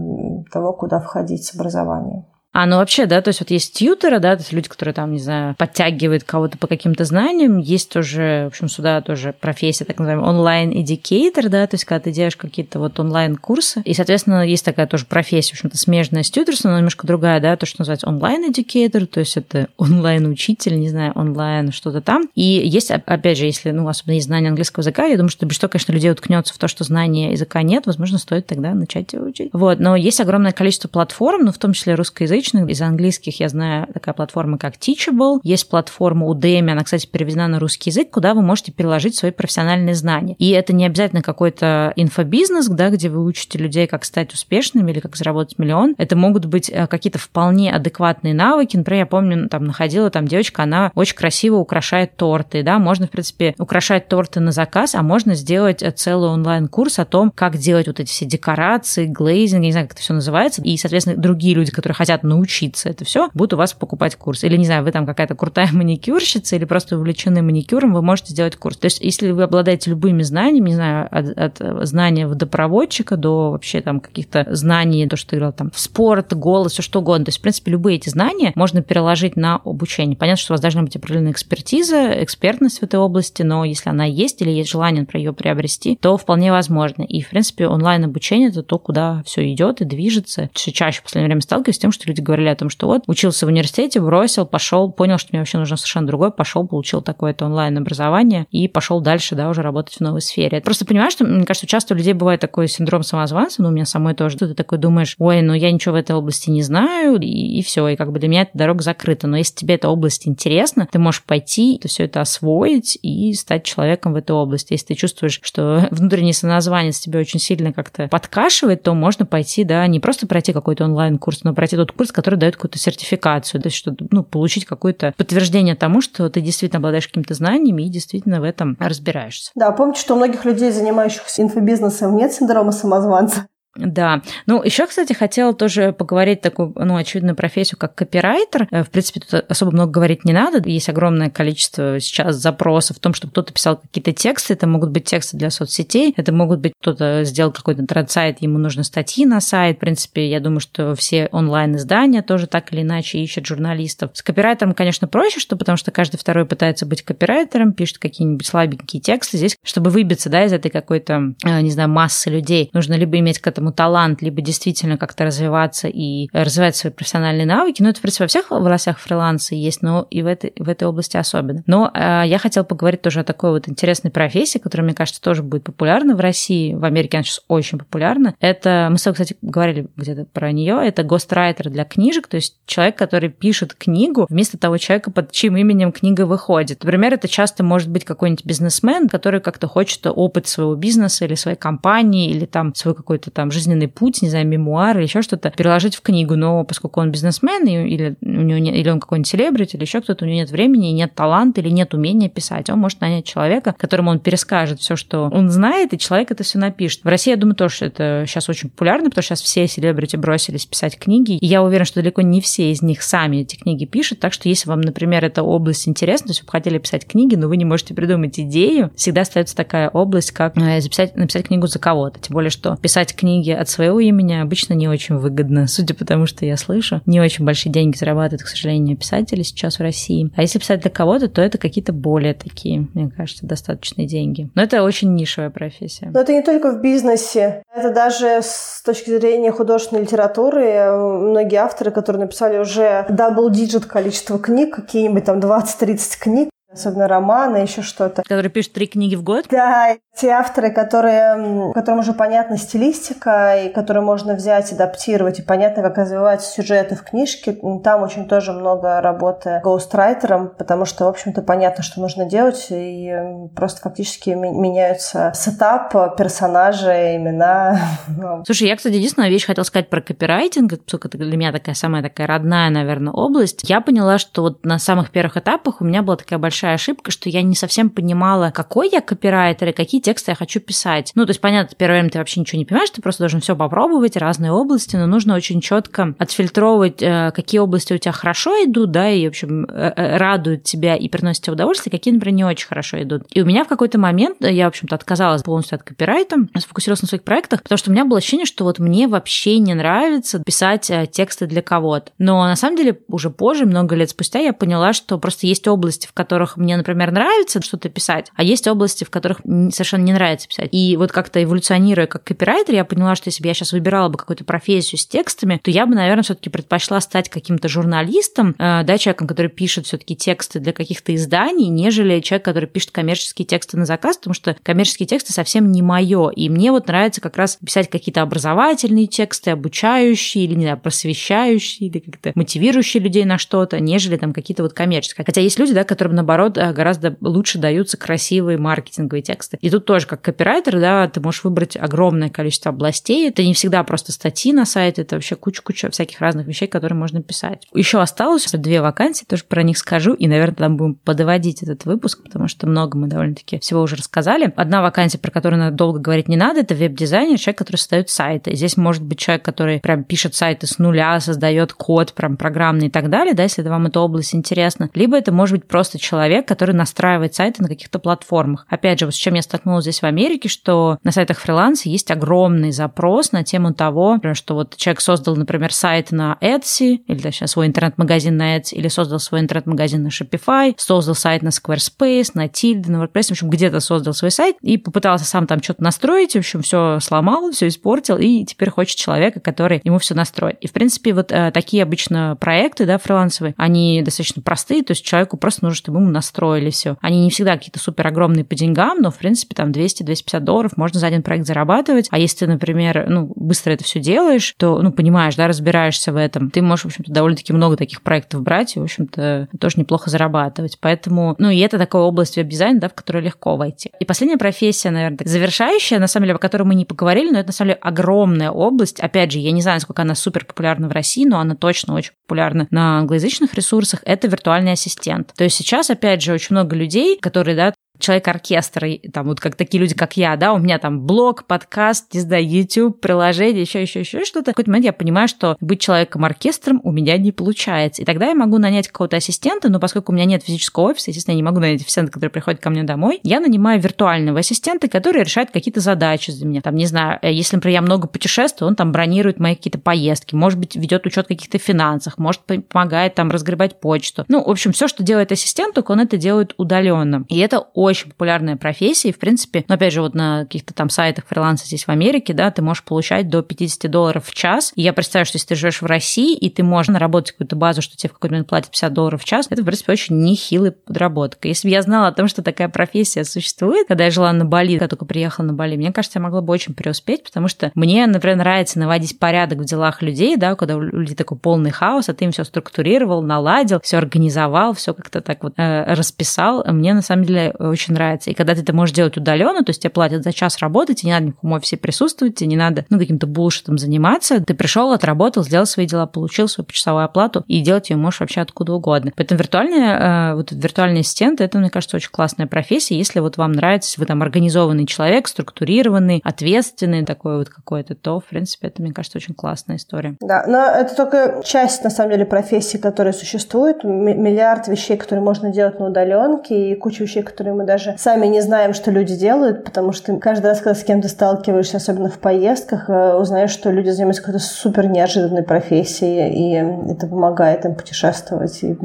того, куда входить с образованием. А, ну вообще, да, то есть вот есть тьютеры, да, то есть люди, которые там, не знаю, подтягивают кого-то по каким-то знаниям, есть тоже, в общем, сюда тоже профессия, так называемый онлайн-эдикейтор, да, то есть когда ты делаешь какие-то вот онлайн-курсы, и, соответственно, есть такая тоже профессия, в общем-то, смежная с тьютерством, но немножко другая, да, то, что называется онлайн-эдикейтор, то есть это <laughs> онлайн-учитель, не знаю, онлайн что-то там. И есть, опять же, если, ну, особенно есть знание английского языка, я думаю, что что, конечно, людей уткнется в то, что знания языка нет, возможно, стоит тогда начать его учить. Вот, но есть огромное количество платформ, ну, в том числе русскоязычных, русскоязычных, из английских я знаю такая платформа, как Teachable. Есть платформа Udemy, она, кстати, переведена на русский язык, куда вы можете переложить свои профессиональные знания. И это не обязательно какой-то инфобизнес, да, где вы учите людей, как стать успешными или как заработать миллион. Это могут быть э, какие-то вполне адекватные навыки. Например, я помню, там находила там девочка, она очень красиво украшает торты, да, можно, в принципе, украшать торты на заказ, а можно сделать э, целый онлайн-курс о том, как делать вот эти все декорации, глейзинг, я не знаю, как это все называется, и, соответственно, другие люди, которые хотят научиться научиться это все, будут у вас покупать курс. Или, не знаю, вы там какая-то крутая <laughs> маникюрщица или просто увлечены маникюром, вы можете сделать курс. То есть, если вы обладаете любыми знаниями, не знаю, от, от знания водопроводчика до вообще там каких-то знаний, то, что ты говорил, там, в спорт, голос, все что угодно. То есть, в принципе, любые эти знания можно переложить на обучение. Понятно, что у вас должна быть определенная экспертиза, экспертность в этой области, но если она есть или есть желание про ее приобрести, то вполне возможно. И, в принципе, онлайн-обучение – это то, куда все идет и движется. Все чаще в последнее время сталкиваюсь с тем, что люди говорили о том, что вот учился в университете, бросил, пошел, понял, что мне вообще нужно совершенно другое, пошел, получил такое-то онлайн-образование и пошел дальше, да, уже работать в новой сфере. Просто понимаешь, что, мне кажется, часто у людей бывает такой синдром самозванца, ну, у меня самой тоже, ты такой думаешь, ой, ну, я ничего в этой области не знаю, и, и все, и как бы для меня эта дорога закрыта. Но если тебе эта область интересна, ты можешь пойти, то все это освоить и стать человеком в этой области. Если ты чувствуешь, что <laughs> внутренний самозванец тебя очень сильно как-то подкашивает, то можно пойти, да, не просто пройти какой-то онлайн-курс, но пройти тот курс, который дает какую-то сертификацию, то есть что, ну, получить какое-то подтверждение тому, что ты действительно обладаешь какими-то знаниями и действительно в этом разбираешься. Да, помните, что у многих людей, занимающихся инфобизнесом, нет синдрома самозванца. Да. Ну, еще, кстати, хотела тоже поговорить такую, ну, очевидную профессию, как копирайтер. Э, в принципе, тут особо много говорить не надо. Есть огромное количество сейчас запросов в том, чтобы кто-то писал какие-то тексты. Это могут быть тексты для соцсетей, это могут быть кто-то сделал какой-то тренд-сайт, ему нужны статьи на сайт. В принципе, я думаю, что все онлайн-издания тоже так или иначе ищут журналистов. С копирайтером, конечно, проще, что потому что каждый второй пытается быть копирайтером, пишет какие-нибудь слабенькие тексты. Здесь, чтобы выбиться, да, из этой какой-то, э, не знаю, массы людей, нужно либо иметь к этому этому талант, либо действительно как-то развиваться и развивать свои профессиональные навыки. Ну, это, в принципе, во всех областях фриланса есть, но и в этой, в этой области особенно. Но э, я хотела поговорить тоже о такой вот интересной профессии, которая, мне кажется, тоже будет популярна в России. В Америке она сейчас очень популярна. Это, мы с тобой, кстати, говорили где-то про нее, это гострайтер для книжек, то есть человек, который пишет книгу вместо того человека, под чьим именем книга выходит. Например, это часто может быть какой-нибудь бизнесмен, который как-то хочет опыт своего бизнеса или своей компании, или там свой какой-то там жизненный путь, не знаю, мемуар или еще что-то, переложить в книгу. Но поскольку он бизнесмен, или, у него нет, или он какой-нибудь селебрити, или еще кто-то, у него нет времени, нет таланта или нет умения писать, он может нанять человека, которому он перескажет все, что он знает, и человек это все напишет. В России, я думаю, тоже это сейчас очень популярно, потому что сейчас все селебрити бросились писать книги, и я уверена, что далеко не все из них сами эти книги пишут, так что если вам, например, эта область интересна, то есть вы хотели писать книги, но вы не можете придумать идею, всегда остается такая область, как э, записать, написать книгу за кого-то. Тем более, что писать книги книги от своего имени обычно не очень выгодно, <laughs> судя по тому, что я слышу. Не очень большие деньги зарабатывают, к сожалению, писатели сейчас в России. А если писать для кого-то, то это какие-то более такие, мне кажется, достаточные деньги. Но это очень нишевая профессия. Но это не только в бизнесе. Это даже с точки зрения художественной литературы. Многие авторы, которые написали уже double digit количество книг, какие-нибудь там 20-30 книг, особенно романы, еще что-то. Который пишет три книги в год? Да, те авторы, которые, которым уже понятна стилистика, и которые можно взять, адаптировать, и понятно, как развиваются сюжеты в книжке, там очень тоже много работы ghostwriter 'ом, потому что, в общем-то, понятно, что нужно делать, и просто фактически меняются сетап, персонажи, имена. <laughs> Слушай, я, кстати, единственная вещь хотела сказать про копирайтинг, поскольку это для меня такая самая такая родная, наверное, область. Я поняла, что вот на самых первых этапах у меня была такая большая большая ошибка, что я не совсем понимала, какой я копирайтер и какие тексты я хочу писать. Ну, то есть, понятно, первое время ты вообще ничего не понимаешь, ты просто должен все попробовать, разные области, но нужно очень четко отфильтровывать, э, какие области у тебя хорошо идут, да, и, в общем, э, э, радуют тебя и приносят тебе удовольствие, какие, например, не очень хорошо идут. И у меня в какой-то момент, я, в общем-то, отказалась полностью от копирайта, сфокусировалась на своих проектах, потому что у меня было ощущение, что вот мне вообще не нравится писать тексты для кого-то. Но на самом деле уже позже, много лет спустя, я поняла, что просто есть области, в которых мне, например, нравится что-то писать, а есть области, в которых совершенно не нравится писать. И вот как-то эволюционируя как копирайтер, я поняла, что если бы я сейчас выбирала бы какую-то профессию с текстами, то я бы, наверное, все-таки предпочла стать каким-то журналистом, э, да, человеком, который пишет все-таки тексты для каких-то изданий, нежели человек, который пишет коммерческие тексты на заказ, потому что коммерческие тексты совсем не мое. И мне вот нравится как раз писать какие-то образовательные тексты, обучающие или, не знаю, просвещающие, или как-то мотивирующие людей на что-то, нежели там какие-то вот коммерческие. Хотя есть люди, да, которым, наоборот, наоборот, э, гораздо лучше даются красивые маркетинговые тексты. И тут тоже, как копирайтер, да, ты можешь выбрать огромное количество областей. Это не всегда просто статьи на сайте, это вообще куча-куча всяких разных вещей, которые можно писать. Еще осталось две вакансии, тоже про них скажу, и, наверное, там будем подводить этот выпуск, потому что много мы довольно-таки всего уже рассказали. Одна вакансия, про которую надо долго говорить не надо, это веб-дизайнер, человек, который создает сайты. Здесь может быть человек, который прям пишет сайты с нуля, создает код прям программный и так далее, да, если вам эта область интересна. Либо это может быть просто человек, который настраивает сайты на каких-то платформах. Опять же, вот с чем я столкнулась здесь в Америке, что на сайтах фриланса есть огромный запрос на тему того, что вот человек создал, например, сайт на Etsy, или точнее свой интернет-магазин на Etsy, или создал свой интернет-магазин на Shopify, создал сайт на Squarespace, на Tilde, на WordPress, в общем, где-то создал свой сайт и попытался сам там что-то настроить, в общем, все сломал, все испортил, и теперь хочет человека, который ему все настроит. И, в принципе, вот э, такие обычно проекты, да, фрилансовые, они достаточно простые, то есть человеку просто нужно, чтобы ему настроили все. Они не всегда какие-то супер огромные по деньгам, но, в принципе, там 200-250 долларов можно за один проект зарабатывать. А если ты, например, ну, быстро это все делаешь, то, ну, понимаешь, да, разбираешься в этом, ты можешь, в общем-то, довольно-таки много таких проектов брать и, в общем-то, тоже неплохо зарабатывать. Поэтому, ну, и это такая область веб-дизайна, да, в которую легко войти. И последняя профессия, наверное, завершающая, на самом деле, о которой мы не поговорили, но это, на самом деле, огромная область. Опять же, я не знаю, насколько она супер популярна в России, но она точно очень популярна на англоязычных ресурсах. Это виртуальный ассистент. То есть сейчас, опять же, очень много людей, которые, да, человек-оркестр, там вот как такие люди, как я, да, у меня там блог, подкаст, не знаю, YouTube, приложение, еще, еще, еще что-то. В какой-то момент я понимаю, что быть человеком-оркестром у меня не получается. И тогда я могу нанять какого-то ассистента, но поскольку у меня нет физического офиса, естественно, я не могу нанять ассистента, который приходит ко мне домой, я нанимаю виртуального ассистента, который решает какие-то задачи за меня. Там, не знаю, э, если, например, я много путешествую, он там бронирует мои какие-то поездки, может быть, ведет учет каких-то финансах, может, помогает там разгребать почту. Ну, в общем, все, что делает ассистент, только он это делает удаленно. И это очень популярная профессия, и, в принципе, ну, опять же, вот на каких-то там сайтах фриланса здесь в Америке, да, ты можешь получать до 50 долларов в час. И я представляю, что если ты живешь в России, и ты можешь наработать какую-то базу, что тебе в какой-то момент платят 50 долларов в час, это, в принципе, очень нехилый подработка. Если бы я знала о том, что такая профессия существует, когда я жила на Бали, когда только приехала на Бали, мне кажется, я могла бы очень преуспеть, потому что мне, например, нравится наводить порядок в делах людей, да, когда у людей такой полный хаос, а ты им все структурировал, наладил, все организовал, все как-то так вот э, расписал. Мне, на самом деле, очень нравится. И когда ты это можешь делать удаленно, то есть тебе платят за час работы, тебе не надо ни в каком офисе присутствовать, тебе не надо ну, каким-то булшитом заниматься. Ты пришел, отработал, сделал свои дела, получил свою почасовую оплату, и делать ее можешь вообще откуда угодно. Поэтому виртуальная, э, вот виртуальный ассистент, это, мне кажется, очень классная профессия. Если вот вам нравится, вы там организованный человек, структурированный, ответственный такой вот какой-то, то, в принципе, это, мне кажется, очень классная история. Да, но это только часть, на самом деле, профессии, которая существует. Миллиард вещей, которые можно делать на удаленке, и куча вещей, которые мы даже сами не знаем, что люди делают, потому что каждый раз, когда с кем-то сталкиваешься, особенно в поездках, э, узнаешь, что люди занимаются какой-то супер неожиданной профессией, и это помогает им путешествовать, и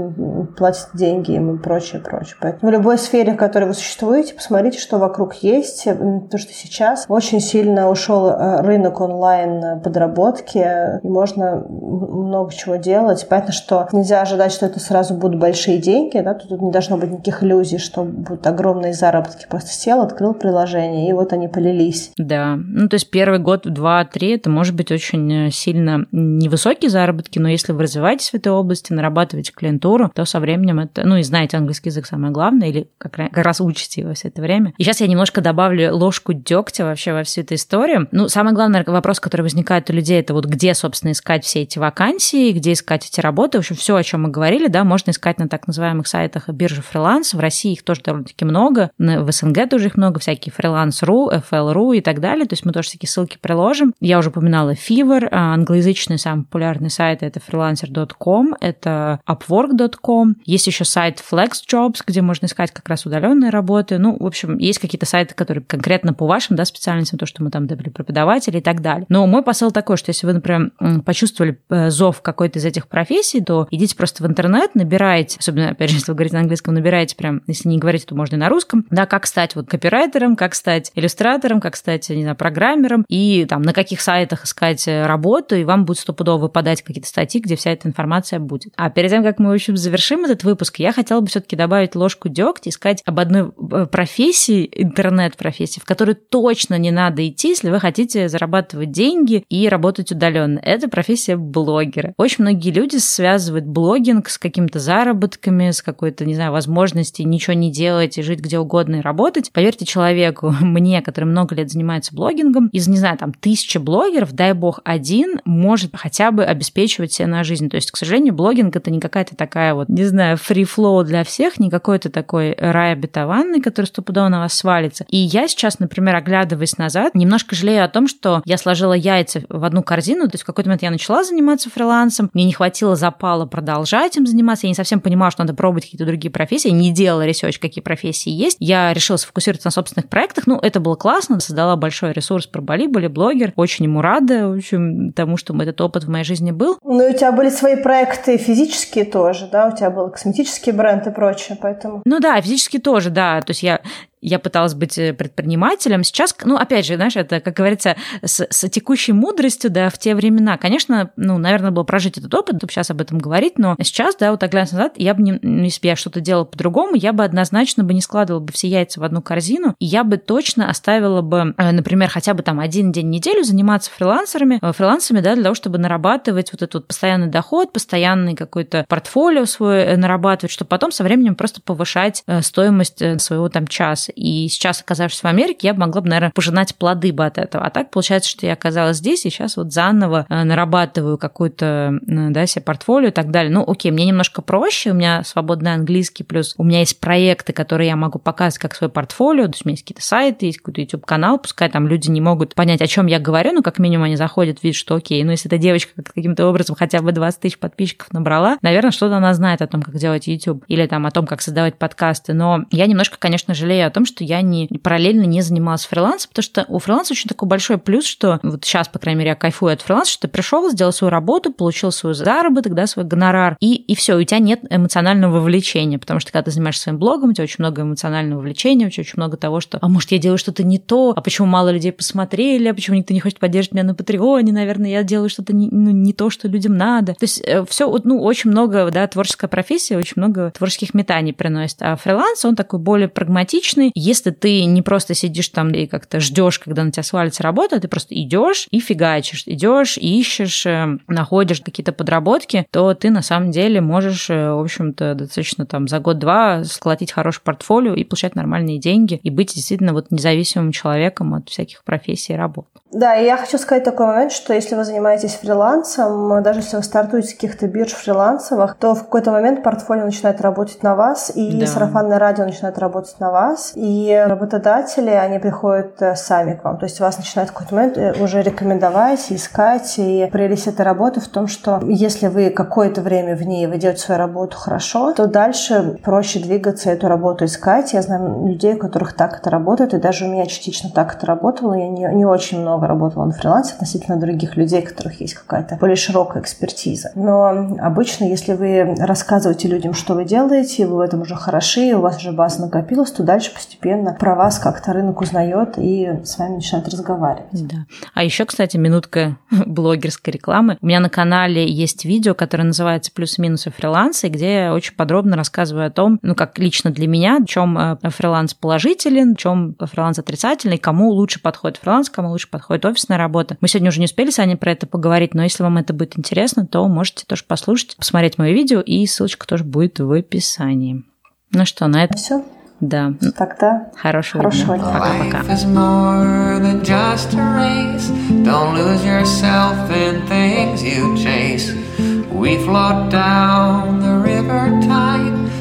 платят деньги им и прочее, прочее. Поэтому в любой сфере, в которой вы существуете, посмотрите, что вокруг есть, потому что сейчас очень сильно ушел э, рынок онлайн подработки, и можно много чего делать. Понятно, что нельзя ожидать, что это сразу будут большие деньги, да, тут не должно быть никаких иллюзий, что будут огромные заработки. Просто сел, открыл приложение, и вот они полились. Да. Ну, то есть первый год, два, три, это может быть очень э, сильно невысокие заработки, но если вы развиваетесь в этой области, нарабатываете клиентуру, то со временем это, ну, и знаете английский язык самое главное, или как, как раз учите его все это время. И сейчас я немножко добавлю ложку дегтя вообще во всю эту историю. Ну, самый главный вопрос, который возникает у людей, это вот где, собственно, искать все эти вакансии, где искать эти работы. В общем, все, о чем мы говорили, да, можно искать на так называемых сайтах биржи фриланс. В России их тоже довольно-таки много в СНГ тоже их много, всякие фриланс.ру, FL.ru и так далее, то есть мы тоже такие ссылки приложим. Я уже упоминала Fiverr, а, англоязычный самый популярный сайт это freelancer.com, это upwork.com, есть еще сайт FlexJobs, где можно искать как раз удаленные работы, ну, в общем, есть какие-то сайты, которые конкретно по вашим, да, специальностям, то, что мы там добили преподаватели и так далее. Но мой посыл такой, что если вы, например, почувствовали э, зов какой-то из этих профессий, то идите просто в интернет, набирайте, особенно, опять же, если вы говорите на английском, набирайте прям, если не говорите, то можно и на русском, да, как стать вот копирайтером, как стать иллюстратором, как стать, не знаю, программером, и там на каких сайтах искать работу, и вам будет стопудово выпадать какие-то статьи, где вся эта информация будет. А перед тем, как мы, в общем, завершим этот выпуск, я хотела бы все-таки добавить ложку дегтя и сказать об одной э, профессии, интернет-профессии, в которую точно не надо идти, если вы хотите зарабатывать деньги и работать удаленно. Это профессия блогера. Очень многие люди связывают блогинг с какими-то заработками, с какой-то, не знаю, возможностью ничего не делать и жить где угодно и работать. Поверьте человеку, <laughs> мне, который много лет занимается блогингом, из, не знаю, там, тысячи блогеров, дай бог, один может хотя бы обеспечивать себе на жизнь. То есть, к сожалению, блогинг это не какая-то такая вот, не знаю, flow для всех, не какой-то такой рай обетованный, который стопудово на вас свалится. И я сейчас, например, оглядываясь назад, немножко жалею о том, что я сложила яйца в одну корзину, то есть в какой-то момент я начала заниматься фрилансом, мне не хватило запала продолжать им заниматься, я не совсем понимала, что надо пробовать какие-то другие профессии, не делала research, какие профессии есть. Я решила сфокусироваться на собственных проектах, ну, это было классно, создала большой ресурс про Бали, были блогер, очень ему рада, в общем, тому, что этот опыт в моей жизни был. Ну, у тебя были свои проекты физические тоже, да, у тебя был косметический бренд и прочее, поэтому... Ну да, физически тоже, да, то есть я я пыталась быть э, предпринимателем. Сейчас, ну, опять же, знаешь, это, как говорится, с, с текущей мудростью, да, в те времена, конечно, ну, наверное, было прожить этот опыт, чтобы сейчас об этом говорить, но сейчас, да, вот так глянуть назад, я бы, не, ну, если бы я что-то делала по-другому, я бы однозначно бы не складывала бы все яйца в одну корзину, и я бы точно оставила бы, э, например, хотя бы там один день в неделю заниматься фрилансерами, э, фрилансами, да, для того, чтобы нарабатывать вот этот вот постоянный доход, постоянный какой-то портфолио свой нарабатывать, чтобы потом со временем просто повышать стоимость своего там часа. И сейчас, оказавшись в Америке, я могла бы, наверное, пожинать плоды бы от этого. А так получается, что я оказалась здесь, и сейчас вот заново э, нарабатываю какую-то, да, себе портфолио и так далее. Ну, окей, мне немножко проще, у меня свободный английский, плюс у меня есть проекты, которые я могу показывать как свой портфолио, то есть у меня есть какие-то сайты, есть какой-то YouTube-канал, пускай там люди не могут понять, о чем я говорю, но как минимум они заходят, видят, что окей, ну, если эта девочка каким-то образом хотя бы 20 тысяч подписчиков набрала, наверное, что-то она знает о том, как делать YouTube или там о том, как создавать подкасты, но я немножко, конечно, жалею о том, что я не параллельно не занималась фрилансом, потому что у фриланса очень такой большой плюс, что вот сейчас, по крайней мере, я кайфую от фриланса, что ты пришел, сделал свою работу, получил свой заработок, да, свой гонорар, и, и все, у тебя нет эмоционального вовлечения, потому что когда ты занимаешься своим блогом, у тебя очень много эмоционального вовлечения, у тебя очень много того, что, а может, я делаю что-то не то, а почему мало людей посмотрели, а почему никто не хочет поддерживать меня на Патреоне, наверное, я делаю что-то не, ну, не то, что людям надо. То есть э, все, ну, очень много, да, творческая профессия, очень много творческих метаний приносит. А фриланс, он такой более прагматичный. Если ты не просто сидишь там и как-то ждешь, когда на тебя свалится работа, ты просто идешь и фигачишь, идешь, ищешь, э, находишь какие-то подработки, то ты на самом деле можешь, э, в общем-то, достаточно там за год-два сколотить хорошее портфолио и получать нормальные деньги и быть действительно вот независимым человеком от всяких профессий и работ. Да, и я хочу сказать такой момент, что если вы занимаетесь фрилансом, даже если вы стартуете с каких-то бирж фрилансовых, то в какой-то момент портфолио начинает работать на вас, и да. сарафанное радио начинает работать на вас, и работодатели, они приходят э, сами к вам. То есть вас начинают в какой-то момент э, уже рекомендовать, искать, и прелесть этой работы в том, что если вы какое-то время в ней, вы делаете свою работу хорошо, то дальше проще двигаться, эту работу искать. Я знаю людей, у которых так это работает, и даже у меня частично так это работало. Я не, не очень много работала на фрилансе относительно других людей, у которых есть какая-то более широкая экспертиза. Но обычно, если вы рассказываете людям, что вы делаете, вы в этом уже хороши, у вас уже база накопилась, то дальше постепенно про вас как-то рынок узнает и с вами начинает разговаривать. Да. А еще, кстати, минутка <laughs> блогерской рекламы. У меня на канале есть видео, которое называется «Плюс-минусы фриланса», где я очень подробно рассказываю о том, ну, как лично для меня, в чем э, фриланс положителен, в чем фриланс отрицательный, кому лучше подходит фриланс, кому лучше подходит офисная работа. Мы сегодня уже не успели с Аней про это поговорить, но если вам это будет интересно, то можете тоже послушать, посмотреть мое видео, и ссылочка тоже будет в описании. Ну что, на это все. Да. Тогда хорошего, хорошего дня. Пока-пока.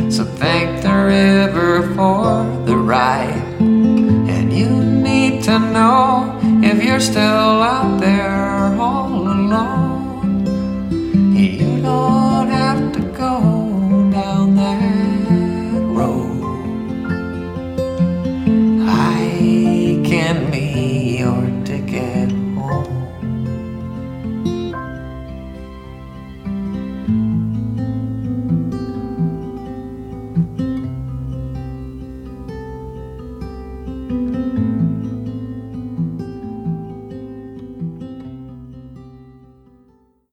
So thank the river for the ride. And you need to know if you're still out there all alone. You know